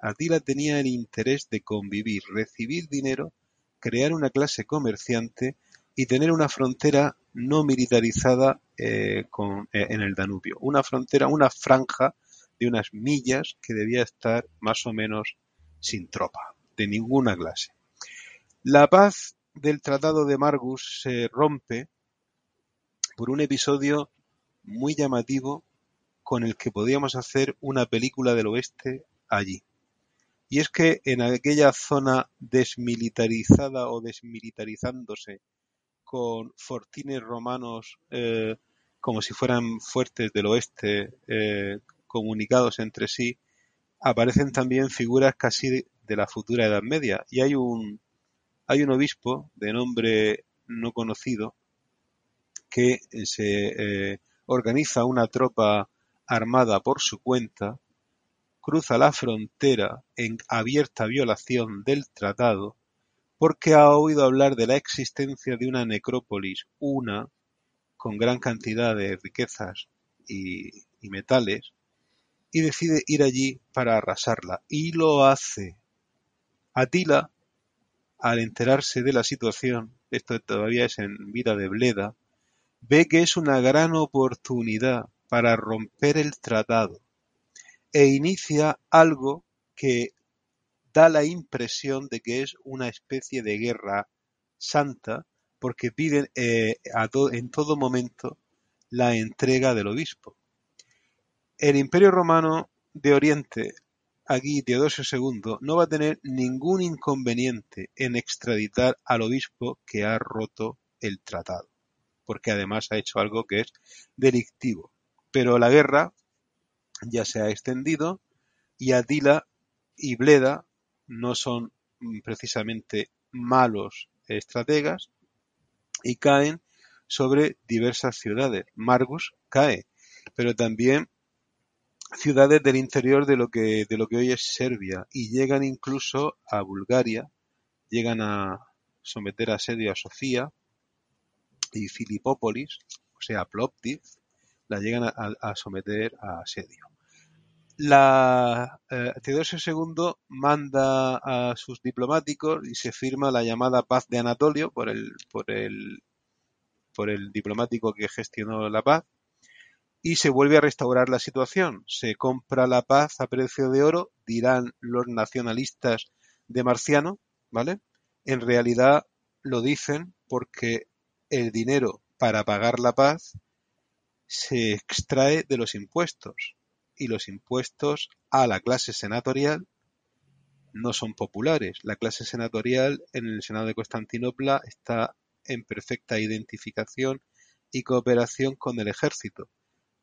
B: Atila tenía el interés de convivir, recibir dinero, crear una clase comerciante y tener una frontera no militarizada eh, eh, en el Danubio. Una frontera, una franja de unas millas que debía estar más o menos sin tropa, de ninguna clase. La paz del Tratado de Margus se rompe por un episodio muy llamativo con el que podíamos hacer una película del oeste allí. Y es que en aquella zona desmilitarizada o desmilitarizándose con fortines romanos eh, como si fueran fuertes del oeste eh, comunicados entre sí, aparecen también figuras casi de la futura Edad Media. Y hay un, hay un obispo de nombre no conocido que se eh, organiza una tropa armada por su cuenta cruza la frontera en abierta violación del tratado porque ha oído hablar de la existencia de una necrópolis, una con gran cantidad de riquezas y, metales, y decide ir allí para arrasarla. Y lo hace. Atila, al enterarse de la situación, esto todavía es en vida de Bleda, ve que es una gran oportunidad para romper el tratado e inicia algo que da la impresión de que es una especie de guerra santa porque piden eh, en todo momento la entrega del obispo. El Imperio Romano de Oriente, aquí Teodosio II, no va a tener ningún inconveniente en extraditar al obispo que ha roto el tratado, porque además ha hecho algo que es delictivo. Pero la guerra ya se ha extendido y Atila y Bleda no son mm, precisamente malos estrategas y caen sobre diversas ciudades. Margus cae, pero también ciudades del interior de lo que de lo que hoy es Serbia y llegan incluso a Bulgaria, llegan a someter a asedio a Sofía y Filipópolis, o sea, Plovdiv, la llegan a someter a asedio la eh, Teodosio II manda a sus diplomáticos y se firma la llamada paz de Anatolio por el, por el, por el diplomático que gestionó la paz y se vuelve a restaurar la situación. Se compra la paz a precio de oro, dirán los nacionalistas de Marciano, ¿vale? En realidad lo dicen porque el dinero para pagar la paz se extrae de los impuestos y los impuestos a la clase senatorial no son populares. La clase senatorial en el Senado de Constantinopla está en perfecta identificación y cooperación con el ejército.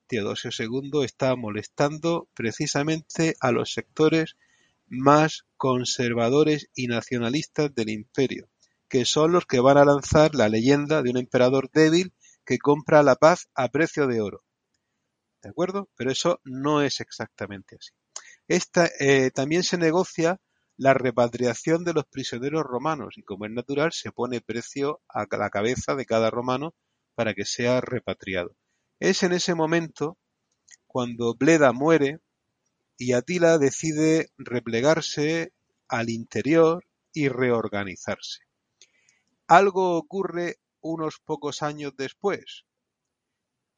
B: Teodosio II está molestando precisamente a los sectores más conservadores y nacionalistas del imperio, que son los que van a lanzar la leyenda de un emperador débil que compra la paz a precio de oro. ¿De acuerdo? Pero eso no es exactamente así. Esta, eh, también se negocia la repatriación de los prisioneros romanos y como es natural se pone precio a la cabeza de cada romano para que sea repatriado. Es en ese momento cuando Bleda muere y Atila decide replegarse al interior y reorganizarse. Algo ocurre unos pocos años después,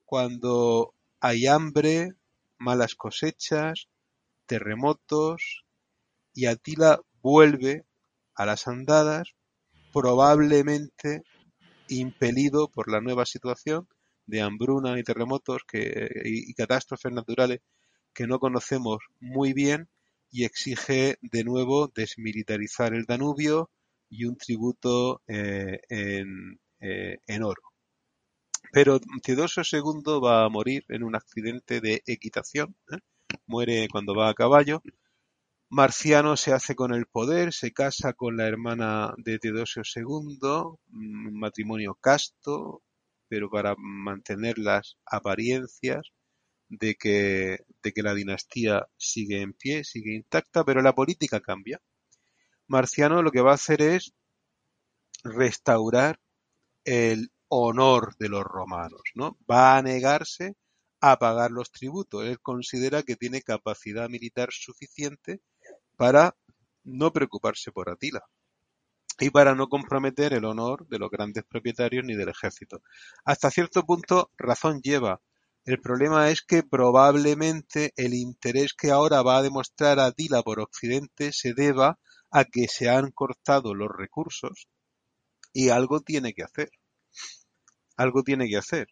B: cuando hay hambre, malas cosechas, terremotos, y Atila vuelve a las andadas, probablemente impelido por la nueva situación de hambruna y terremotos y, catástrofes naturales que no conocemos muy bien y exige de nuevo desmilitarizar el Danubio y un tributo eh, eh, en oro. Pero Teodosio II va a morir en un accidente de equitación, ¿eh? muere cuando va a caballo. Marciano se hace con el poder, se casa con la hermana de Teodosio II, un matrimonio casto, pero para mantener las apariencias de que, de que la dinastía sigue en pie, sigue intacta, pero la política cambia. Marciano lo que va a hacer es restaurar el honor de los romanos, ¿no? Va a negarse a pagar los tributos. Él considera que tiene capacidad militar suficiente para no preocuparse por Atila y para no comprometer el honor de los grandes propietarios ni del ejército. Hasta cierto punto razón lleva. El problema es que probablemente el interés que ahora va a demostrar Atila por Occidente se deba a que se han cortado los recursos y algo tiene que hacer algo tiene que hacer.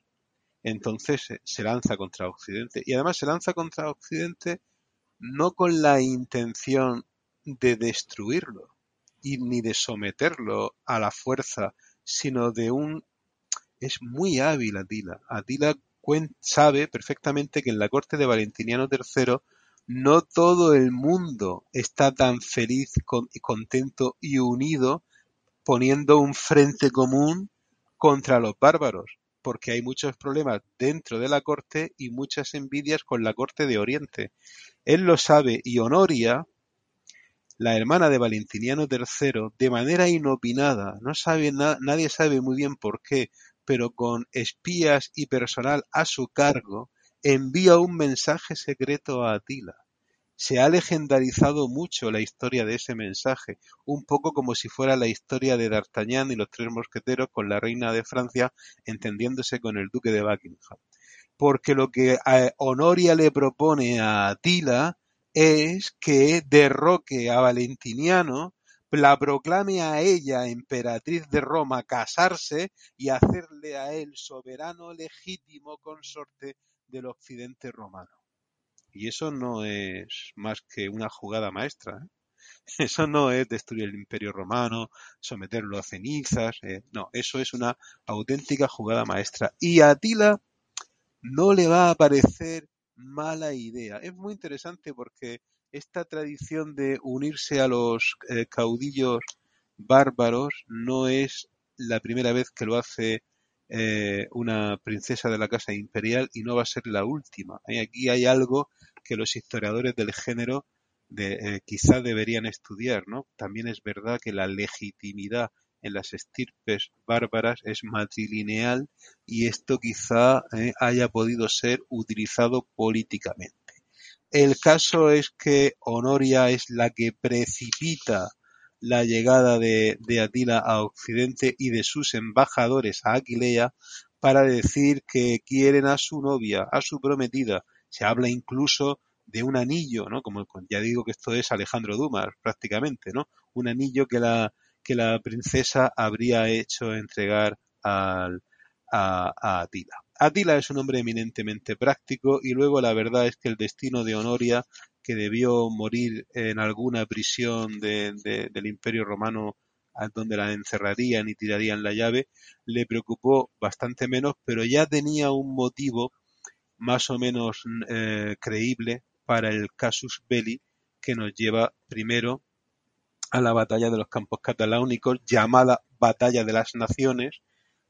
B: Entonces se lanza contra Occidente. Y además se lanza contra Occidente no con la intención de destruirlo y ni de someterlo a la fuerza, sino de un... Es muy hábil Atila. Atila sabe perfectamente que en la corte de Valentiniano III no todo el mundo está tan feliz y contento y unido poniendo un frente común contra los bárbaros. porque hay muchos problemas dentro de la corte y muchas envidias con la corte de Oriente. Él lo sabe y Honoria, la hermana de Valentiniano III, de manera inopinada, no sabe nadie sabe muy bien por qué, pero con espías y personal a su cargo, envía un mensaje secreto a Atila. Se ha legendarizado mucho la historia de ese mensaje, un poco como si fuera la historia de D'Artagnan y los tres mosqueteros con la reina de Francia entendiéndose con el duque de Buckingham. Porque lo que eh, Honoria le propone a Atila es que derroque a Valentiniano, la proclame a ella emperatriz de Roma, casarse y hacerle a él soberano legítimo consorte del occidente romano. Y eso no es más que una jugada maestra. ¿eh? Eso no es destruir el imperio romano, someterlo a cenizas. Eh, no, eso es una auténtica jugada maestra. Y a Atila no le va a parecer mala idea. Es muy interesante porque esta tradición de unirse a los eh, caudillos bárbaros no es la primera vez que lo hace eh, una princesa de la casa imperial y no va a ser la última. Aquí hay algo que los historiadores del género de, eh, quizá deberían estudiar, ¿no? También es verdad que la legitimidad en las estirpes bárbaras es matrilineal y esto quizá eh, haya podido ser utilizado políticamente. El caso es que Honoria es la que precipita la llegada de, Atila a Occidente y de sus embajadores a Aquilea para decir que quieren a su novia, a su prometida. Se habla incluso de un anillo, ¿no? Como ya digo que esto es Alejandro Dumas prácticamente, ¿no? Un anillo que la que la princesa habría hecho entregar al, a, a Atila. Atila es un hombre eminentemente práctico y luego la verdad es que el destino de Honoria que debió morir en alguna prisión del Imperio Romano donde la encerrarían y tirarían la llave, le preocupó bastante menos, pero ya tenía un motivo más o menos eh, creíble para el casus belli que nos lleva primero a la batalla de los campos cataláunicos, llamada Batalla de las Naciones,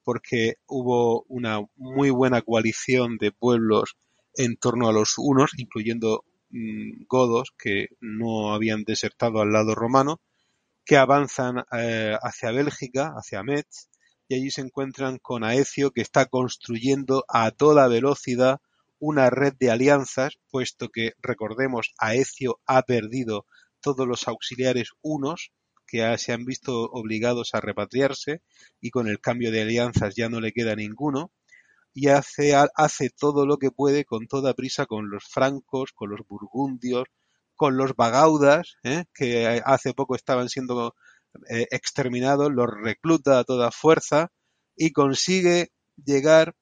B: porque hubo una muy buena coalición de pueblos en torno a los unos, incluyendo godos que no habían desertado al lado romano, que avanzan eh, hacia Bélgica, hacia Metz, y allí se encuentran con Aecio, que está construyendo a toda velocidad una red de alianzas, puesto que, recordemos, Aecio ha perdido todos los auxiliares unos, que se han visto obligados a repatriarse, y con el cambio de alianzas ya no le queda ninguno, y hace, hace todo lo que puede con toda prisa con los francos, con los burgundios, con los bagaudas, ¿eh? que hace poco estaban siendo eh, exterminados, los recluta a toda fuerza y consigue llegar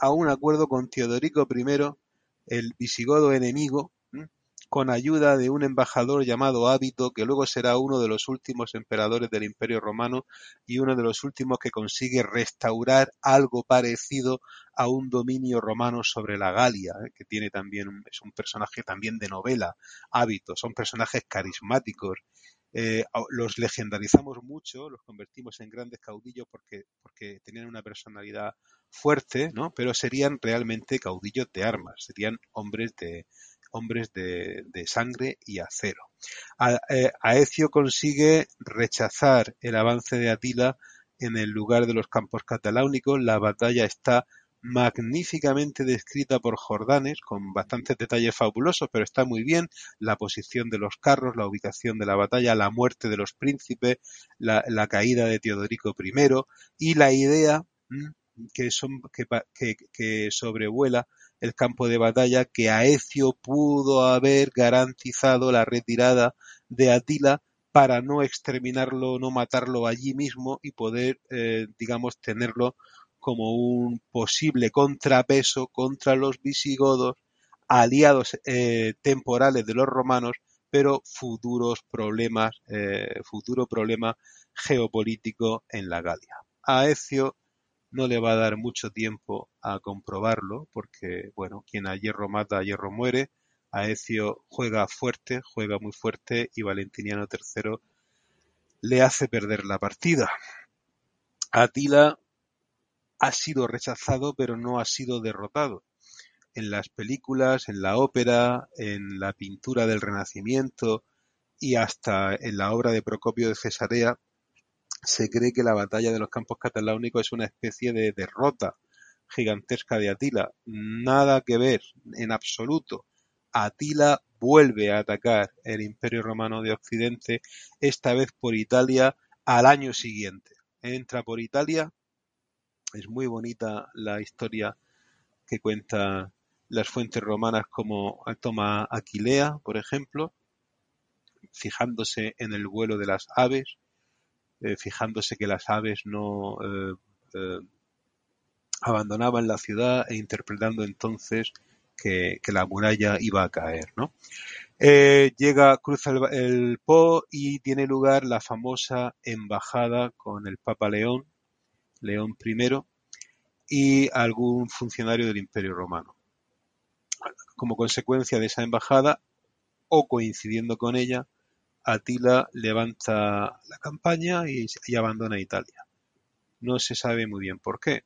B: a un acuerdo con Teodorico I, el visigodo enemigo, con ayuda de un embajador llamado Hábito, que luego será uno de los últimos emperadores del Imperio Romano y uno de los últimos que consigue restaurar algo parecido a un dominio romano sobre la Galia, ¿eh? que tiene también es un personaje también de novela, Hábito, son personajes carismáticos. Eh, los legendarizamos mucho, los convertimos en grandes caudillos porque, porque tenían una personalidad fuerte, ¿no? Pero serían realmente caudillos de armas, serían hombres de, hombres de, sangre y acero. Eh, Aecio consigue rechazar el avance de Atila en el lugar de los campos cataláunicos. La batalla está magníficamente descrita por Jordanes, con bastantes detalles fabulosos, pero está muy bien la posición de los carros, la ubicación de la batalla, la muerte de los príncipes, la, caída de Teodorico I y la idea mm, que, son, que sobrevuela el campo de batalla que Aecio pudo haber garantizado la retirada de Atila para no exterminarlo, no matarlo allí mismo y poder, eh, digamos, tenerlo como un posible contrapeso contra los visigodos, aliados eh, temporales de los romanos, pero futuros problemas, eh, futuro problema geopolítico en la Galia. Aecio no le va a dar mucho tiempo a comprobarlo, porque, bueno, quien a hierro mata, a hierro muere. Aecio juega fuerte, juega muy fuerte, y Valentiniano III le hace perder la partida. Atila ha sido rechazado pero no ha sido derrotado. En las películas, en la ópera, en la pintura del Renacimiento y hasta en la obra de Procopio de Cesarea, se cree que la batalla de los campos cataláunicos es una especie de derrota gigantesca de Atila. Nada que ver, en absoluto. Atila vuelve a atacar el Imperio Romano de Occidente, esta vez por Italia, al año siguiente. Entra por Italia. Es muy bonita la historia que cuenta las fuentes romanas como toma Aquilea, por ejemplo, fijándose en el vuelo de las aves, eh, fijándose que las aves no eh, eh, abandonaban la ciudad e interpretando entonces que, la muralla iba a caer, ¿no? llega, cruza el, el, Po y tiene lugar la famosa embajada con el Papa León, León I, y algún funcionario del Imperio Romano. Como consecuencia de esa embajada, o coincidiendo con ella, Atila levanta la campaña y, abandona Italia. No se sabe muy bien por qué.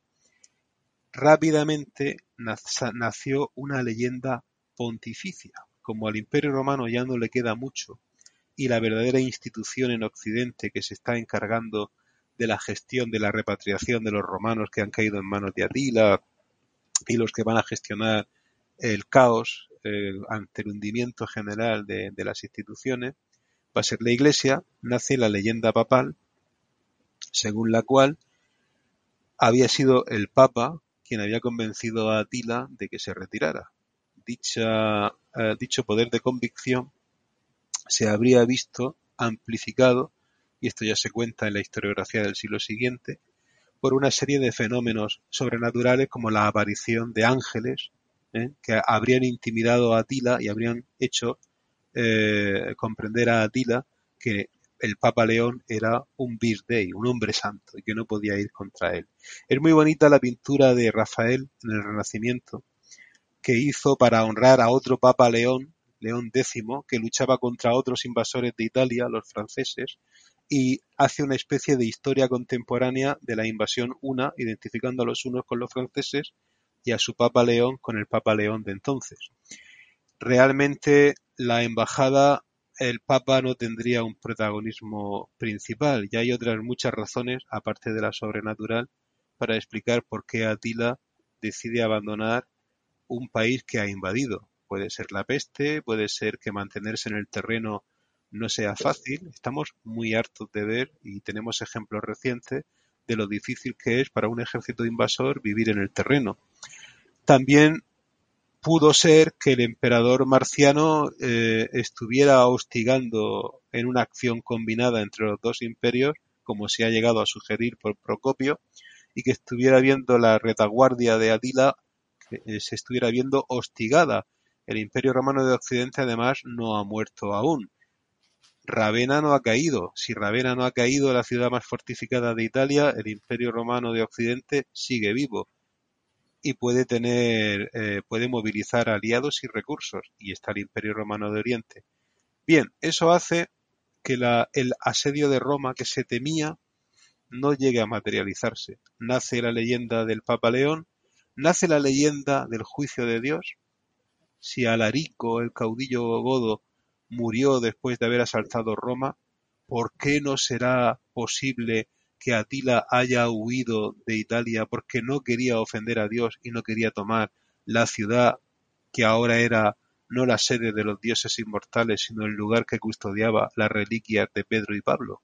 B: Rápidamente nació una leyenda pontificia. Como al Imperio Romano ya no le queda mucho y la verdadera institución en Occidente que se está encargando de la gestión de la repatriación de los romanos que han caído en manos de Atila y los que van a gestionar el caos ante el hundimiento general de las instituciones, ser la Iglesia, nace la leyenda papal, según la cual había sido el Papa quien había convencido a Atila de que se retirara. Dicha, eh, dicho poder de convicción se habría visto amplificado, y esto ya se cuenta en la historiografía del siglo siguiente, por una serie de fenómenos sobrenaturales como la aparición de ángeles ¿eh? que habrían intimidado a Atila y habrían hecho eh, comprender a Atila que el Papa León era un birthday, un hombre santo, y que no podía ir contra él. Es muy bonita la pintura de Rafael en el Renacimiento, que hizo para honrar a otro Papa León, León X, que luchaba contra otros invasores de Italia, los franceses, y hace una especie de historia contemporánea de la invasión una, identificando a los unos con los franceses y a su Papa León con el Papa León de entonces. Realmente la embajada el Papa no tendría un protagonismo principal y hay otras muchas razones, aparte de la sobrenatural, para explicar por qué Atila decide abandonar un país que ha invadido. Puede ser la peste, puede ser que mantenerse en el terreno no sea fácil. Estamos muy hartos de ver y tenemos ejemplos recientes de lo difícil que es para un ejército invasor vivir en el terreno. También pudo ser que el emperador marciano eh, estuviera hostigando en una acción combinada entre los dos imperios, como se ha llegado a sugerir por Procopio, y que estuviera viendo la retaguardia de Adila, que eh, se estuviera viendo hostigada. El imperio romano de Occidente además no ha muerto aún. Ravenna no ha caído. Si Ravenna no ha caído, la ciudad más fortificada de Italia, el imperio romano de Occidente sigue vivo y puede tener, eh, puede movilizar aliados y recursos, y está el Imperio Romano de Oriente. Bien, eso hace que la, el asedio de Roma que se temía no llegue a materializarse. Nace la leyenda del Papa León, nace la leyenda del juicio de Dios. Si Alarico, el caudillo godo, murió después de haber asaltado Roma, ¿por qué no será posible que Atila haya huido de Italia porque no quería ofender a Dios y no quería tomar la ciudad que ahora era no la sede de los dioses inmortales, sino el lugar que custodiaba las reliquias de Pedro y Pablo.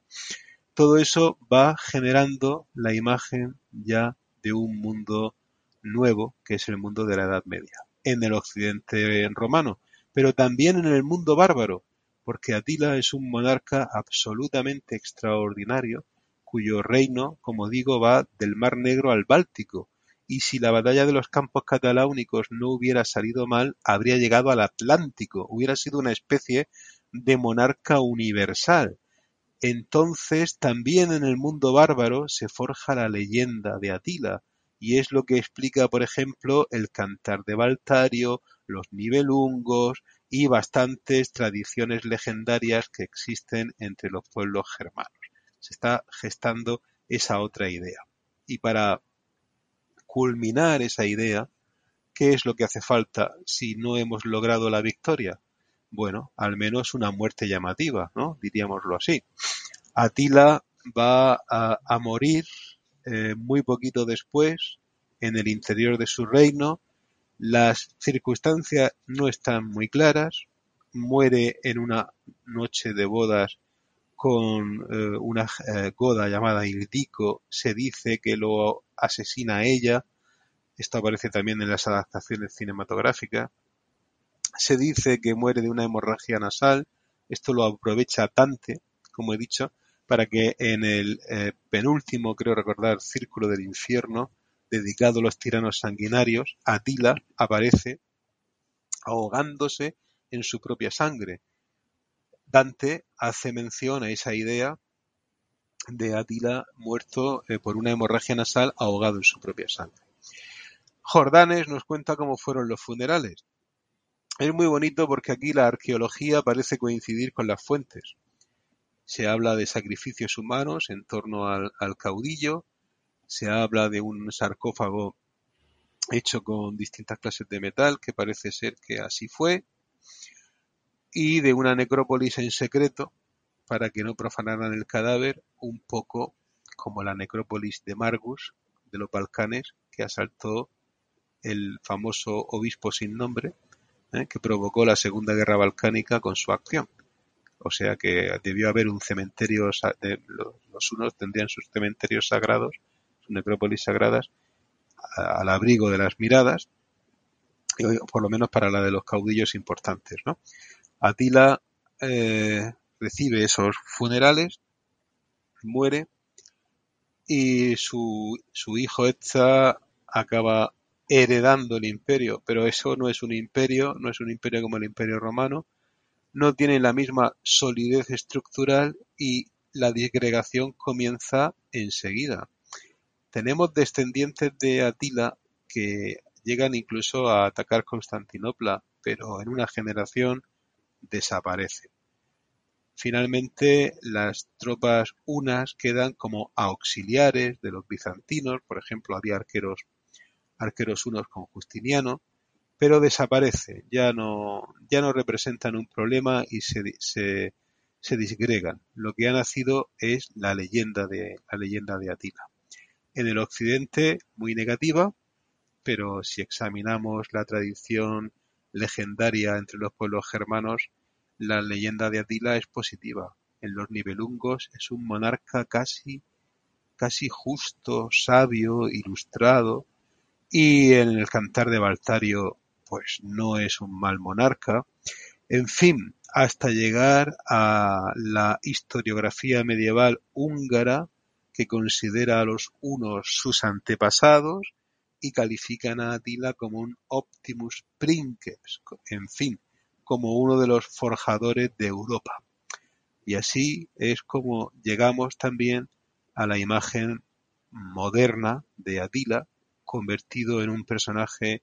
B: Todo eso va generando la imagen ya de un mundo nuevo, que es el mundo de la Edad Media, en el occidente romano, pero también en el mundo bárbaro, porque Atila es un monarca absolutamente extraordinario, cuyo reino, como digo, va del Mar Negro al Báltico, y si la batalla de los campos cataláunicos no hubiera salido mal, habría llegado al Atlántico, hubiera sido una especie de monarca universal. Entonces también en el mundo bárbaro se forja la leyenda de Atila, y es lo que explica, por ejemplo, el cantar de Baltario, los nivelungos y bastantes tradiciones legendarias que existen entre los pueblos germanos se está gestando esa otra idea. Y para culminar esa idea, ¿qué es lo que hace falta si no hemos logrado la victoria? Bueno, al menos una muerte llamativa, ¿no? Diríamoslo así. Atila va a, morir eh, muy poquito después en el interior de su reino. Las circunstancias no están muy claras. Muere en una noche de bodas con eh, una eh, goda llamada Ildico. Se dice que lo asesina a ella. Esto aparece también en las adaptaciones cinematográficas. Se dice que muere de una hemorragia nasal. Esto lo aprovecha Tante, como he dicho, para que en el eh, penúltimo, creo recordar, Círculo del Infierno, dedicado a los tiranos sanguinarios, Atila aparece ahogándose en su propia sangre. Dante hace mención a esa idea de Atila muerto eh, por una hemorragia nasal ahogado en su propia sangre. Jordanes nos cuenta cómo fueron los funerales. Es muy bonito porque aquí la arqueología parece coincidir con las fuentes. Se habla de sacrificios humanos en torno al, caudillo, se habla de un sarcófago hecho con distintas clases de metal, que parece ser que así fue, y de una necrópolis en secreto, para que no profanaran el cadáver, un poco como la necrópolis de Margus, de los Balcanes, que asaltó el famoso obispo sin nombre, ¿eh? que provocó la Segunda Guerra Balcánica con su acción. O sea que debió haber un cementerio, los unos tendrían sus cementerios sagrados, sus necrópolis sagradas, al abrigo de las miradas, por lo menos para la de los caudillos importantes. ¿no? Atila eh, recibe esos funerales, muere, y su, su hijo Etza acaba heredando el imperio, pero eso no es un imperio, no es un imperio como el imperio romano, no tienen la misma solidez estructural y la disgregación comienza enseguida. Tenemos descendientes de Atila que llegan incluso a atacar Constantinopla, pero en una generación desaparecen. Finalmente, las tropas unas quedan como auxiliares de los bizantinos, por ejemplo, había arqueros, arqueros unos con Justiniano, pero desaparece, ya no, ya no representan un problema y se, se, se disgregan. Lo que ha nacido es la leyenda de, la leyenda de Atila. En el occidente, muy negativa, pero si examinamos la tradición legendaria entre los pueblos germanos, la leyenda de Atila es positiva. En los Nibelungos es un monarca casi, casi justo, sabio, ilustrado, y en el cantar de Baltario pues no es un mal monarca. En fin, hasta llegar a la historiografía medieval húngara que considera a los unos sus antepasados y califican a Atila como un Optimus Princeps, en fin, como uno de los forjadores de Europa. Y así es como llegamos también a la imagen moderna de Atila, convertido en un personaje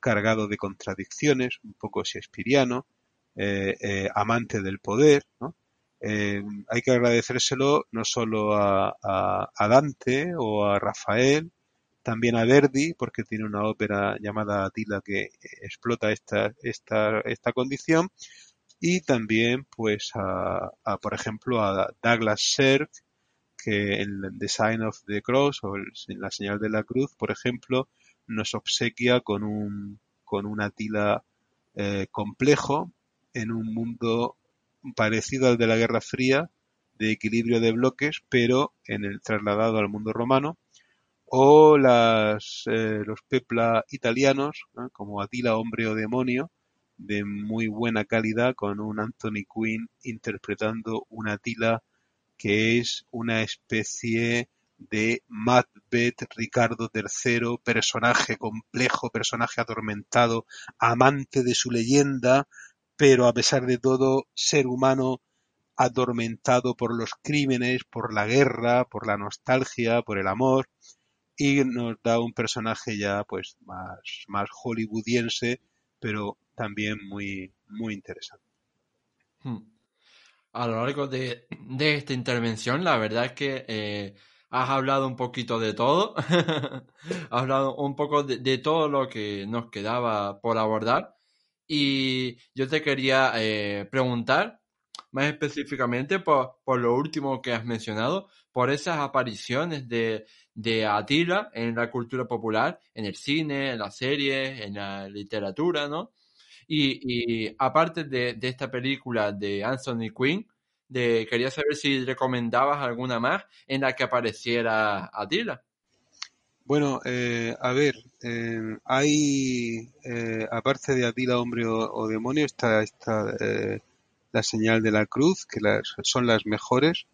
B: cargado de contradicciones, un poco shakespeariano, eh, eh, amante del poder, eh, hay que agradecérselo no solo a, Dante o a Rafael, también a Verdi, porque tiene una ópera llamada Atila que explota esta, esta, esta condición, y también, pues, a, por ejemplo, a Douglas Sirk, que en The Sign of the Cross o en La Señal de la Cruz, por ejemplo, nos obsequia con un, con un Atila eh, complejo en un mundo parecido al de la Guerra Fría, de equilibrio de bloques, pero en el trasladado al mundo romano, o las, eh, los pepla italianos, como Atila, hombre o demonio, de muy buena calidad, con un Anthony Quinn interpretando un Atila que es una especie de Macbeth, Ricardo III, personaje complejo, personaje atormentado, amante de su leyenda, pero a pesar de todo, ser humano atormentado por los crímenes, por la guerra, por la nostalgia, por el amor, y nos da un personaje ya pues más, más hollywoodiense, pero también muy, muy interesante.
A: Hmm. A lo largo de, esta intervención, la verdad es que eh, has hablado un poquito de todo. has hablado un poco de, todo lo que nos quedaba por abordar. Y yo te quería eh, preguntar más específicamente por, por, lo último que has mencionado, por esas apariciones de, de Atila en la cultura popular, en el cine, en las series, en la literatura, ¿no? Y, aparte de, esta película de Anthony Quinn, de, quería saber si recomendabas alguna más en la que apareciera Atila.
B: Bueno, eh, a ver, eh, hay, eh, aparte de Atila, hombre o, demonio, está, está la señal de la cruz, que las, son las mejores,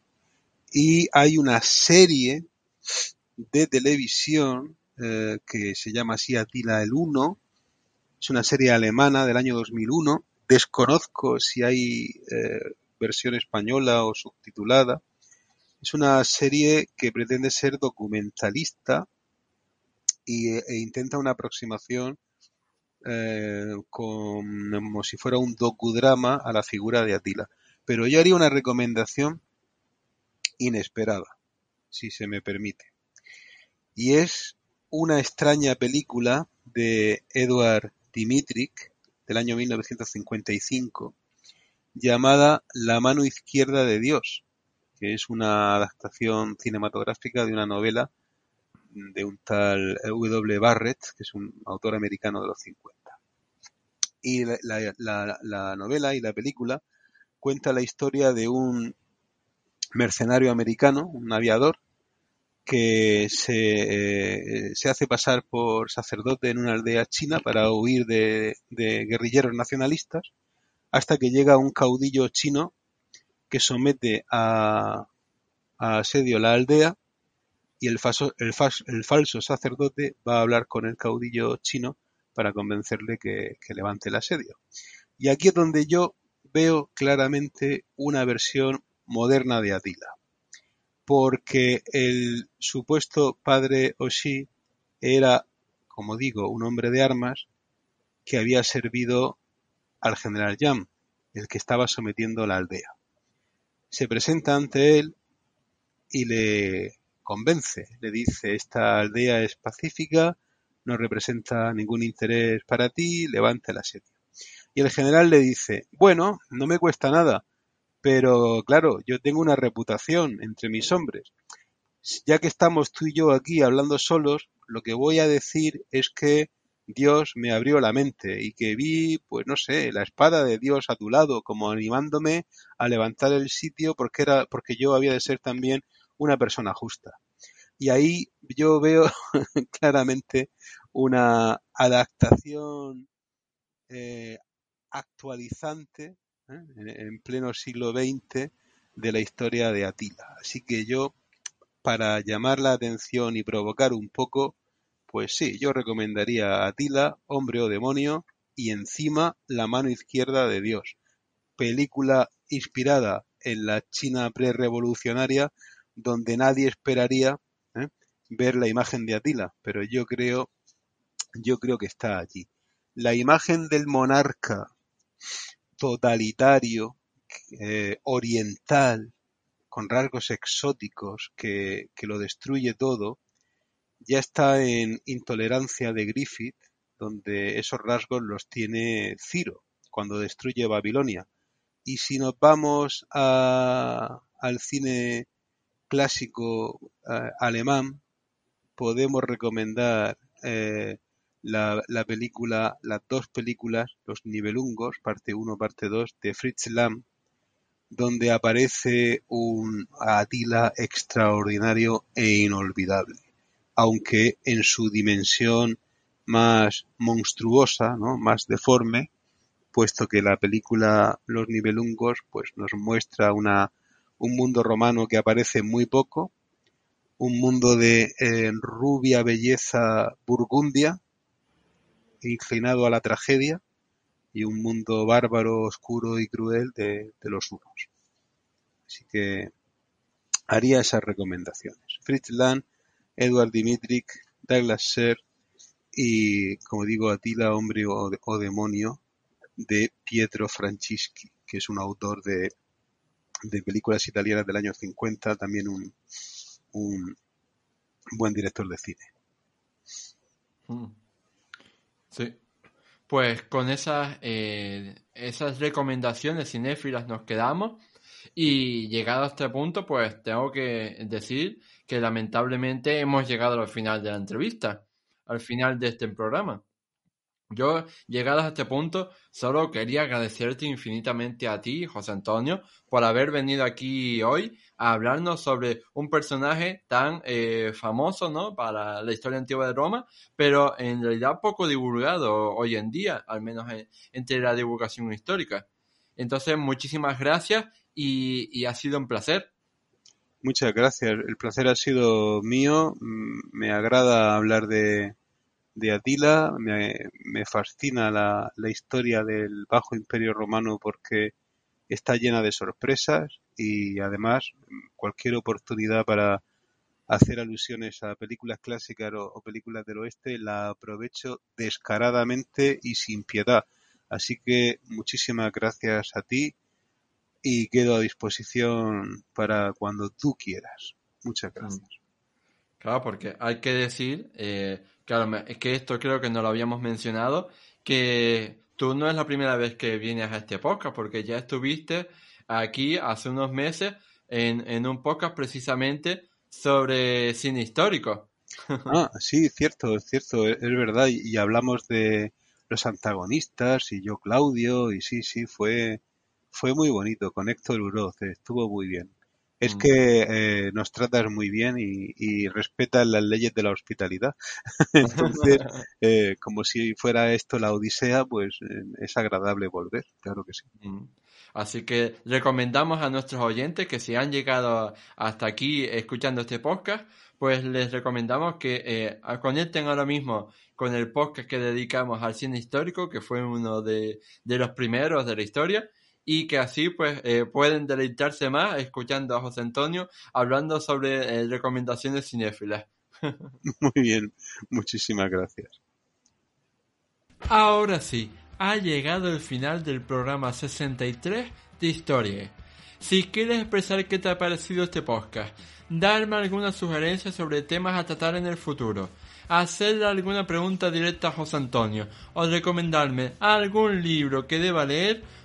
B: y hay una serie de televisión que se llama así Atila el 1, es una serie alemana del año 2001, desconozco si hay versión española o subtitulada. Es una serie que pretende ser documentalista y, e intenta una aproximación eh, como si fuera un docudrama a la figura de Atila. Pero yo haría una recomendación inesperada, si se me permite. Y es una extraña película de Edward Dimitrik del año 1955 llamada La mano izquierda de Dios, que es una adaptación cinematográfica de una novela de un tal W. Barrett, que es un autor americano de los 50. Y la, novela y la película cuenta la historia de un mercenario americano, un aviador, que se, eh, se, hace pasar por sacerdote en una aldea china para huir de guerrilleros nacionalistas hasta que llega un caudillo chino que somete a, asedio la aldea y el, el, falso sacerdote va a hablar con el caudillo chino para convencerle que, levante el asedio. Y aquí es donde yo veo claramente una versión moderna de Atila, porque el supuesto padre Oshi era, como digo, un hombre de armas que había servido al general Yam, el que estaba sometiendo la aldea. Se presenta ante él y le convence, le dice, esta aldea es pacífica, no representa ningún interés para ti, levanta el asedio. Y el general le dice, bueno, no me cuesta nada, pero claro, yo tengo una reputación entre mis hombres. Ya que estamos tú y yo aquí hablando solos, lo que voy a decir es que Dios me abrió la mente y que vi, pues no sé, la espada de Dios a tu lado, como animándome a levantar el sitio porque era, porque yo había de ser también una persona justa. Y ahí yo veo claramente una adaptación eh, actualizante ¿eh? en pleno siglo XX de la historia de Atila. Así que yo, para llamar la atención y provocar un poco, pues sí, yo recomendaría Atila, Hombre o Demonio, y encima La mano izquierda de Dios. Película inspirada en la China prerevolucionaria, donde nadie esperaría ¿eh? ver la imagen de Atila, pero yo creo, yo creo que está allí. La imagen del monarca totalitario, eh, oriental, con rasgos exóticos, que, que lo destruye todo, ya está en Intolerancia de Griffith, donde esos rasgos los tiene Ciro cuando destruye Babilonia. Y si nos vamos al cine clásico eh, alemán, podemos recomendar eh, la, película, las dos películas, Los Nibelungos, parte 1, parte 2, de Fritz Lang, donde aparece un Atila extraordinario e inolvidable aunque en su dimensión más monstruosa, ¿no? más deforme, puesto que la película Los Nibelungos pues nos muestra una, un mundo romano que aparece muy poco, un mundo de eh, rubia belleza burgundia, inclinado a la tragedia, y un mundo bárbaro, oscuro y cruel de, los hunos. Así que haría esas recomendaciones. Fritz Lang Edward Dimitrik, Douglas Sher y, como digo, Atila, hombre o, demonio, de Pietro Francischi, que es un autor de, películas italianas del año 50, también un, buen director de cine.
A: Mm. Sí. Pues con esas, eh, esas recomendaciones cinéfilas nos quedamos. Y llegado a este punto, pues tengo que decir que lamentablemente hemos llegado al final de la entrevista, al final de este programa. Yo, llegados a este punto, solo quería agradecerte infinitamente a ti, José Antonio, por haber venido aquí hoy a hablarnos sobre un personaje tan eh, famoso, ¿no? Para la historia antigua de Roma, pero en realidad poco divulgado hoy en día, al menos entre la divulgación histórica. Entonces, muchísimas gracias y ha sido un placer.
B: Muchas gracias. El placer ha sido mío. Mm, me agrada hablar de, de Atila. Me, me fascina la, historia del Bajo Imperio Romano porque está llena de sorpresas y además cualquier oportunidad para hacer alusiones a películas clásicas o, películas del oeste la aprovecho descaradamente y sin piedad. Así que muchísimas gracias a ti y quedo a disposición para cuando tú quieras. Muchas gracias.
A: Claro, porque hay que decir eh, Claro, es que esto creo que no lo habíamos mencionado, que tú no es la primera vez que vienes a este podcast, porque ya estuviste aquí hace unos meses en, en un podcast precisamente sobre cine histórico.
B: Ah, sí, cierto, cierto, es, verdad, y, hablamos de los antagonistas y yo Claudio, y sí, sí, fue, fue muy bonito, con Héctor Uroz, estuvo muy bien es mm. que eh, nos tratas muy bien y, y, respetas las leyes de la hospitalidad. Entonces, eh, como si fuera esto la Odisea, pues eh, es agradable volver, claro que sí.
A: Mm. Así que recomendamos a nuestros oyentes que si han llegado hasta aquí escuchando este podcast, pues les recomendamos que eh, conecten ahora mismo con el podcast que dedicamos al cine histórico, que fue uno de, de los primeros de la historia, y que así pues eh, pueden deleitarse más escuchando a José Antonio hablando sobre eh, recomendaciones cinéfilas.
B: Muy bien, muchísimas gracias.
A: Ahora sí, ha llegado el final del programa 63 de Historia. Si quieres expresar qué te ha parecido este podcast, darme alguna sugerencia sobre temas a tratar en el futuro, hacerle alguna pregunta directa a José Antonio o recomendarme algún libro que deba leer,